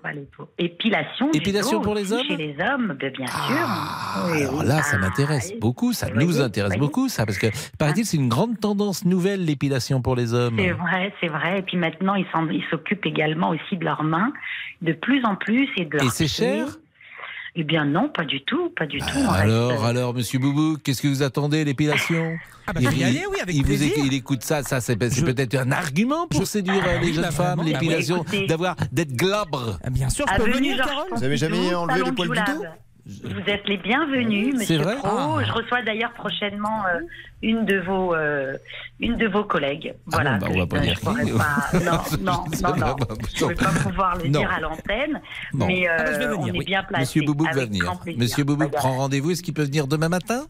Épilation. Épilation pour les hommes Chez les hommes, ben, bien sûr. Oui, Ah, Alors là, ça Ah, m'intéresse beaucoup, ça nous intéresse beaucoup, ça, parce que paraît-il, c'est une grande tendance nouvelle, l'épilation pour les hommes. C'est vrai, c'est vrai. Et puis maintenant, ils s'occupent également aussi de leurs mains, de plus en plus. Et, de Et c'est cher? Eh bien non, pas du tout, pas du tout. On reste- Alors, alors, monsieur Boubou, qu'est-ce que vous attendez, l'épilation Ah bah, vais y aller, oui, avec il, vous plaisir. éc- il écoute ça, ça c'est peut-être un argument pour séduire euh, les oui, jeunes bah, femmes, bah, l'épilation, écoutez. d'avoir d'être glabre. Ah, Bien sûr, je peux venir, Vous avez jamais enlevé les poils du dos Vous êtes les bienvenus, Monsieur vrai Pro. Ah. Je reçois d'ailleurs prochainement euh, une de vos euh, une de vos collègues. Voilà. bon, bah, on va pas dire qui. [LAUGHS] pas- Non, non, non, non. Je ne vais pas pouvoir le Non. dire à l'antenne, Non. mais euh, Ah bah, vais venir, on est oui. bien placé. Monsieur Boubouk va venir. Monsieur Boubouk prend rendez-vous. Est-ce qu'il peut venir demain matin?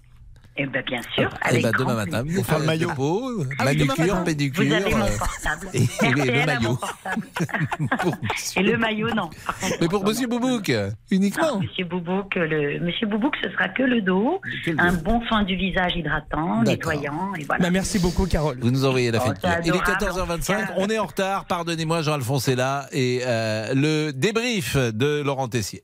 Eh ben bien sûr. Eh avec ben, demain matin, plaisir. faire le maillot. peau, Ah oui, demain manucure, pédicure. Vous avez mon euh, portable. et- et le maillot. [LAUGHS] Et le maillot, non. Contre, Mais pour non, Monsieur non. Boubouk, Non, uniquement. Monsieur Boubouk, le Monsieur Boubouk, ce sera que le dos, le un bon soin du visage hydratant, nettoyant, et voilà. Bah, Merci beaucoup, Carole. Vous nous envoyez la Oh, fête. Il est adorable, 14h25, en on est en retard, pardonnez-moi Jean-Alphonse est là, et euh, le débrief de Laurent Tessier.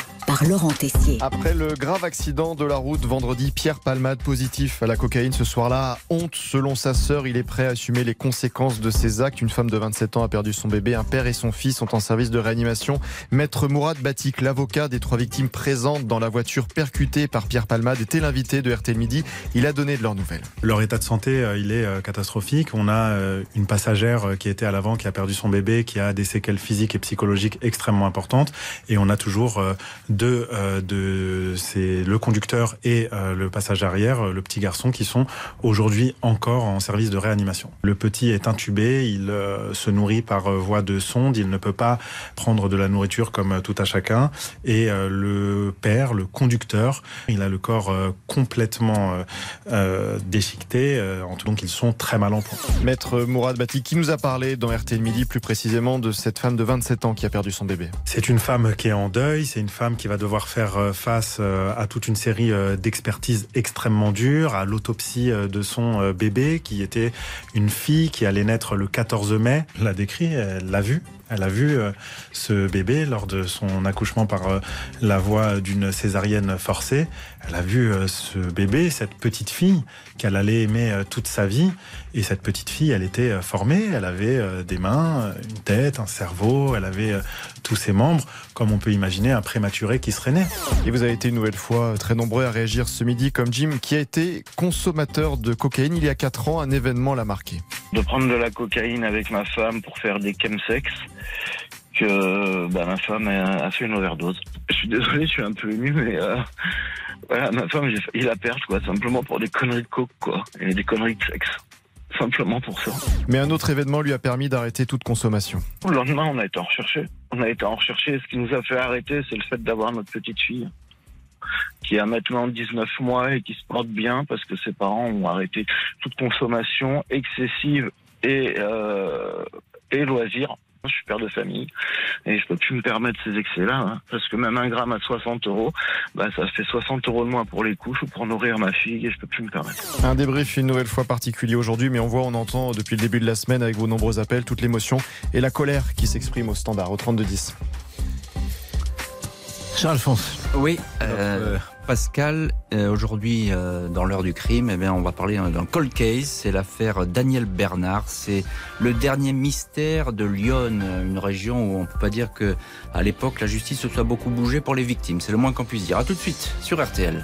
par Laurent Tessier. Après le grave accident de la route vendredi, Pierre Palmade positif à la cocaïne ce soir-là. Honte, selon sa sœur, il est prêt à assumer les conséquences de ses actes. Une femme de 27 ans a perdu son bébé. Un père et son fils sont en service de réanimation. Maître Mourad Batik, l'avocat des trois victimes présentes dans la voiture percutée par Pierre Palmade, était l'invité de RTL Midi. Il a donné de leurs nouvelles. Leur état de santé, euh, il est euh, catastrophique. On a euh, une passagère qui était à l'avant, qui a perdu son bébé, qui a des séquelles physiques et psychologiques extrêmement importantes. Et on a toujours deux euh, de c'est le conducteur et euh, le passager arrière, euh, le petit garçon, qui sont aujourd'hui encore en service de réanimation. Le petit est intubé, il euh, se nourrit par euh, voie de sonde, il ne peut pas prendre de la nourriture comme euh, tout à chacun. Et euh, le père, le conducteur, il a le corps euh, complètement euh, euh, déchiqueté, euh, donc ils sont très mal en point. Maître Mourad Batik, qui nous a parlé dans RTL Midi plus précisément de cette femme de 27 ans qui a perdu son bébé? C'est une femme qui est en deuil, c'est une femme qui va devoir faire euh, face euh, à toute une série euh, d'expertises extrêmement dures, à l'autopsie de son bébé qui était une fille qui allait naître le 14 mai. Elle l'a décrit, elle l'a vu. Elle a vu ce bébé lors de son accouchement par la voie d'une césarienne forcée. Elle a vu euh, ce bébé, cette petite fille qu'elle allait aimer euh, toute sa vie. Et cette petite fille, elle était euh, formée, elle avait des mains, une tête, un cerveau, elle avait tous ses membres, comme on peut imaginer un prématuré qui serait né. Et vous avez été une nouvelle fois très nombreux à réagir ce midi, comme Jim, qui a été consommateur de cocaïne il y a 4 ans. Un événement l'a marqué. de prendre de la cocaïne avec ma femme pour faire des chemsex que bah, ma femme a, a fait une overdose. Je suis désolé, je suis un peu ému, mais euh, voilà, ma femme, failli la perdre, quoi, simplement pour des conneries de coke, quoi, et des conneries de sexe. Simplement pour ça. Mais un autre événement lui a permis d'arrêter toute consommation. Le lendemain, on a été en recherché. On a été en recherché. Ce qui nous a fait arrêter, c'est le fait d'avoir notre petite fille, qui a maintenant 19 mois et qui se porte bien parce que ses parents ont arrêté toute consommation excessive et, euh, et loisirs. Je suis père de famille et je peux plus me permettre ces excès-là hein, parce que même un gramme à 60 euros, bah, ça fait 60 euros de moins pour les couches ou pour nourrir ma fille et je peux plus me permettre. Un débrief une nouvelle fois particulier aujourd'hui, mais on voit, on entend depuis le début de la semaine avec vos nombreux appels toute l'émotion et la colère qui s'exprime au standard au 32 10. Charles Alphonse. Oui, euh, Pascal, euh, aujourd'hui euh, dans l'heure du crime, eh bien, on va parler d'un cold case. C'est l'affaire Daniel Bernard. C'est le dernier mystère de Lyon, une région où on peut pas dire que à l'époque la justice se soit beaucoup bougée pour les victimes. C'est le moins qu'on puisse dire. À tout de suite sur. RTL.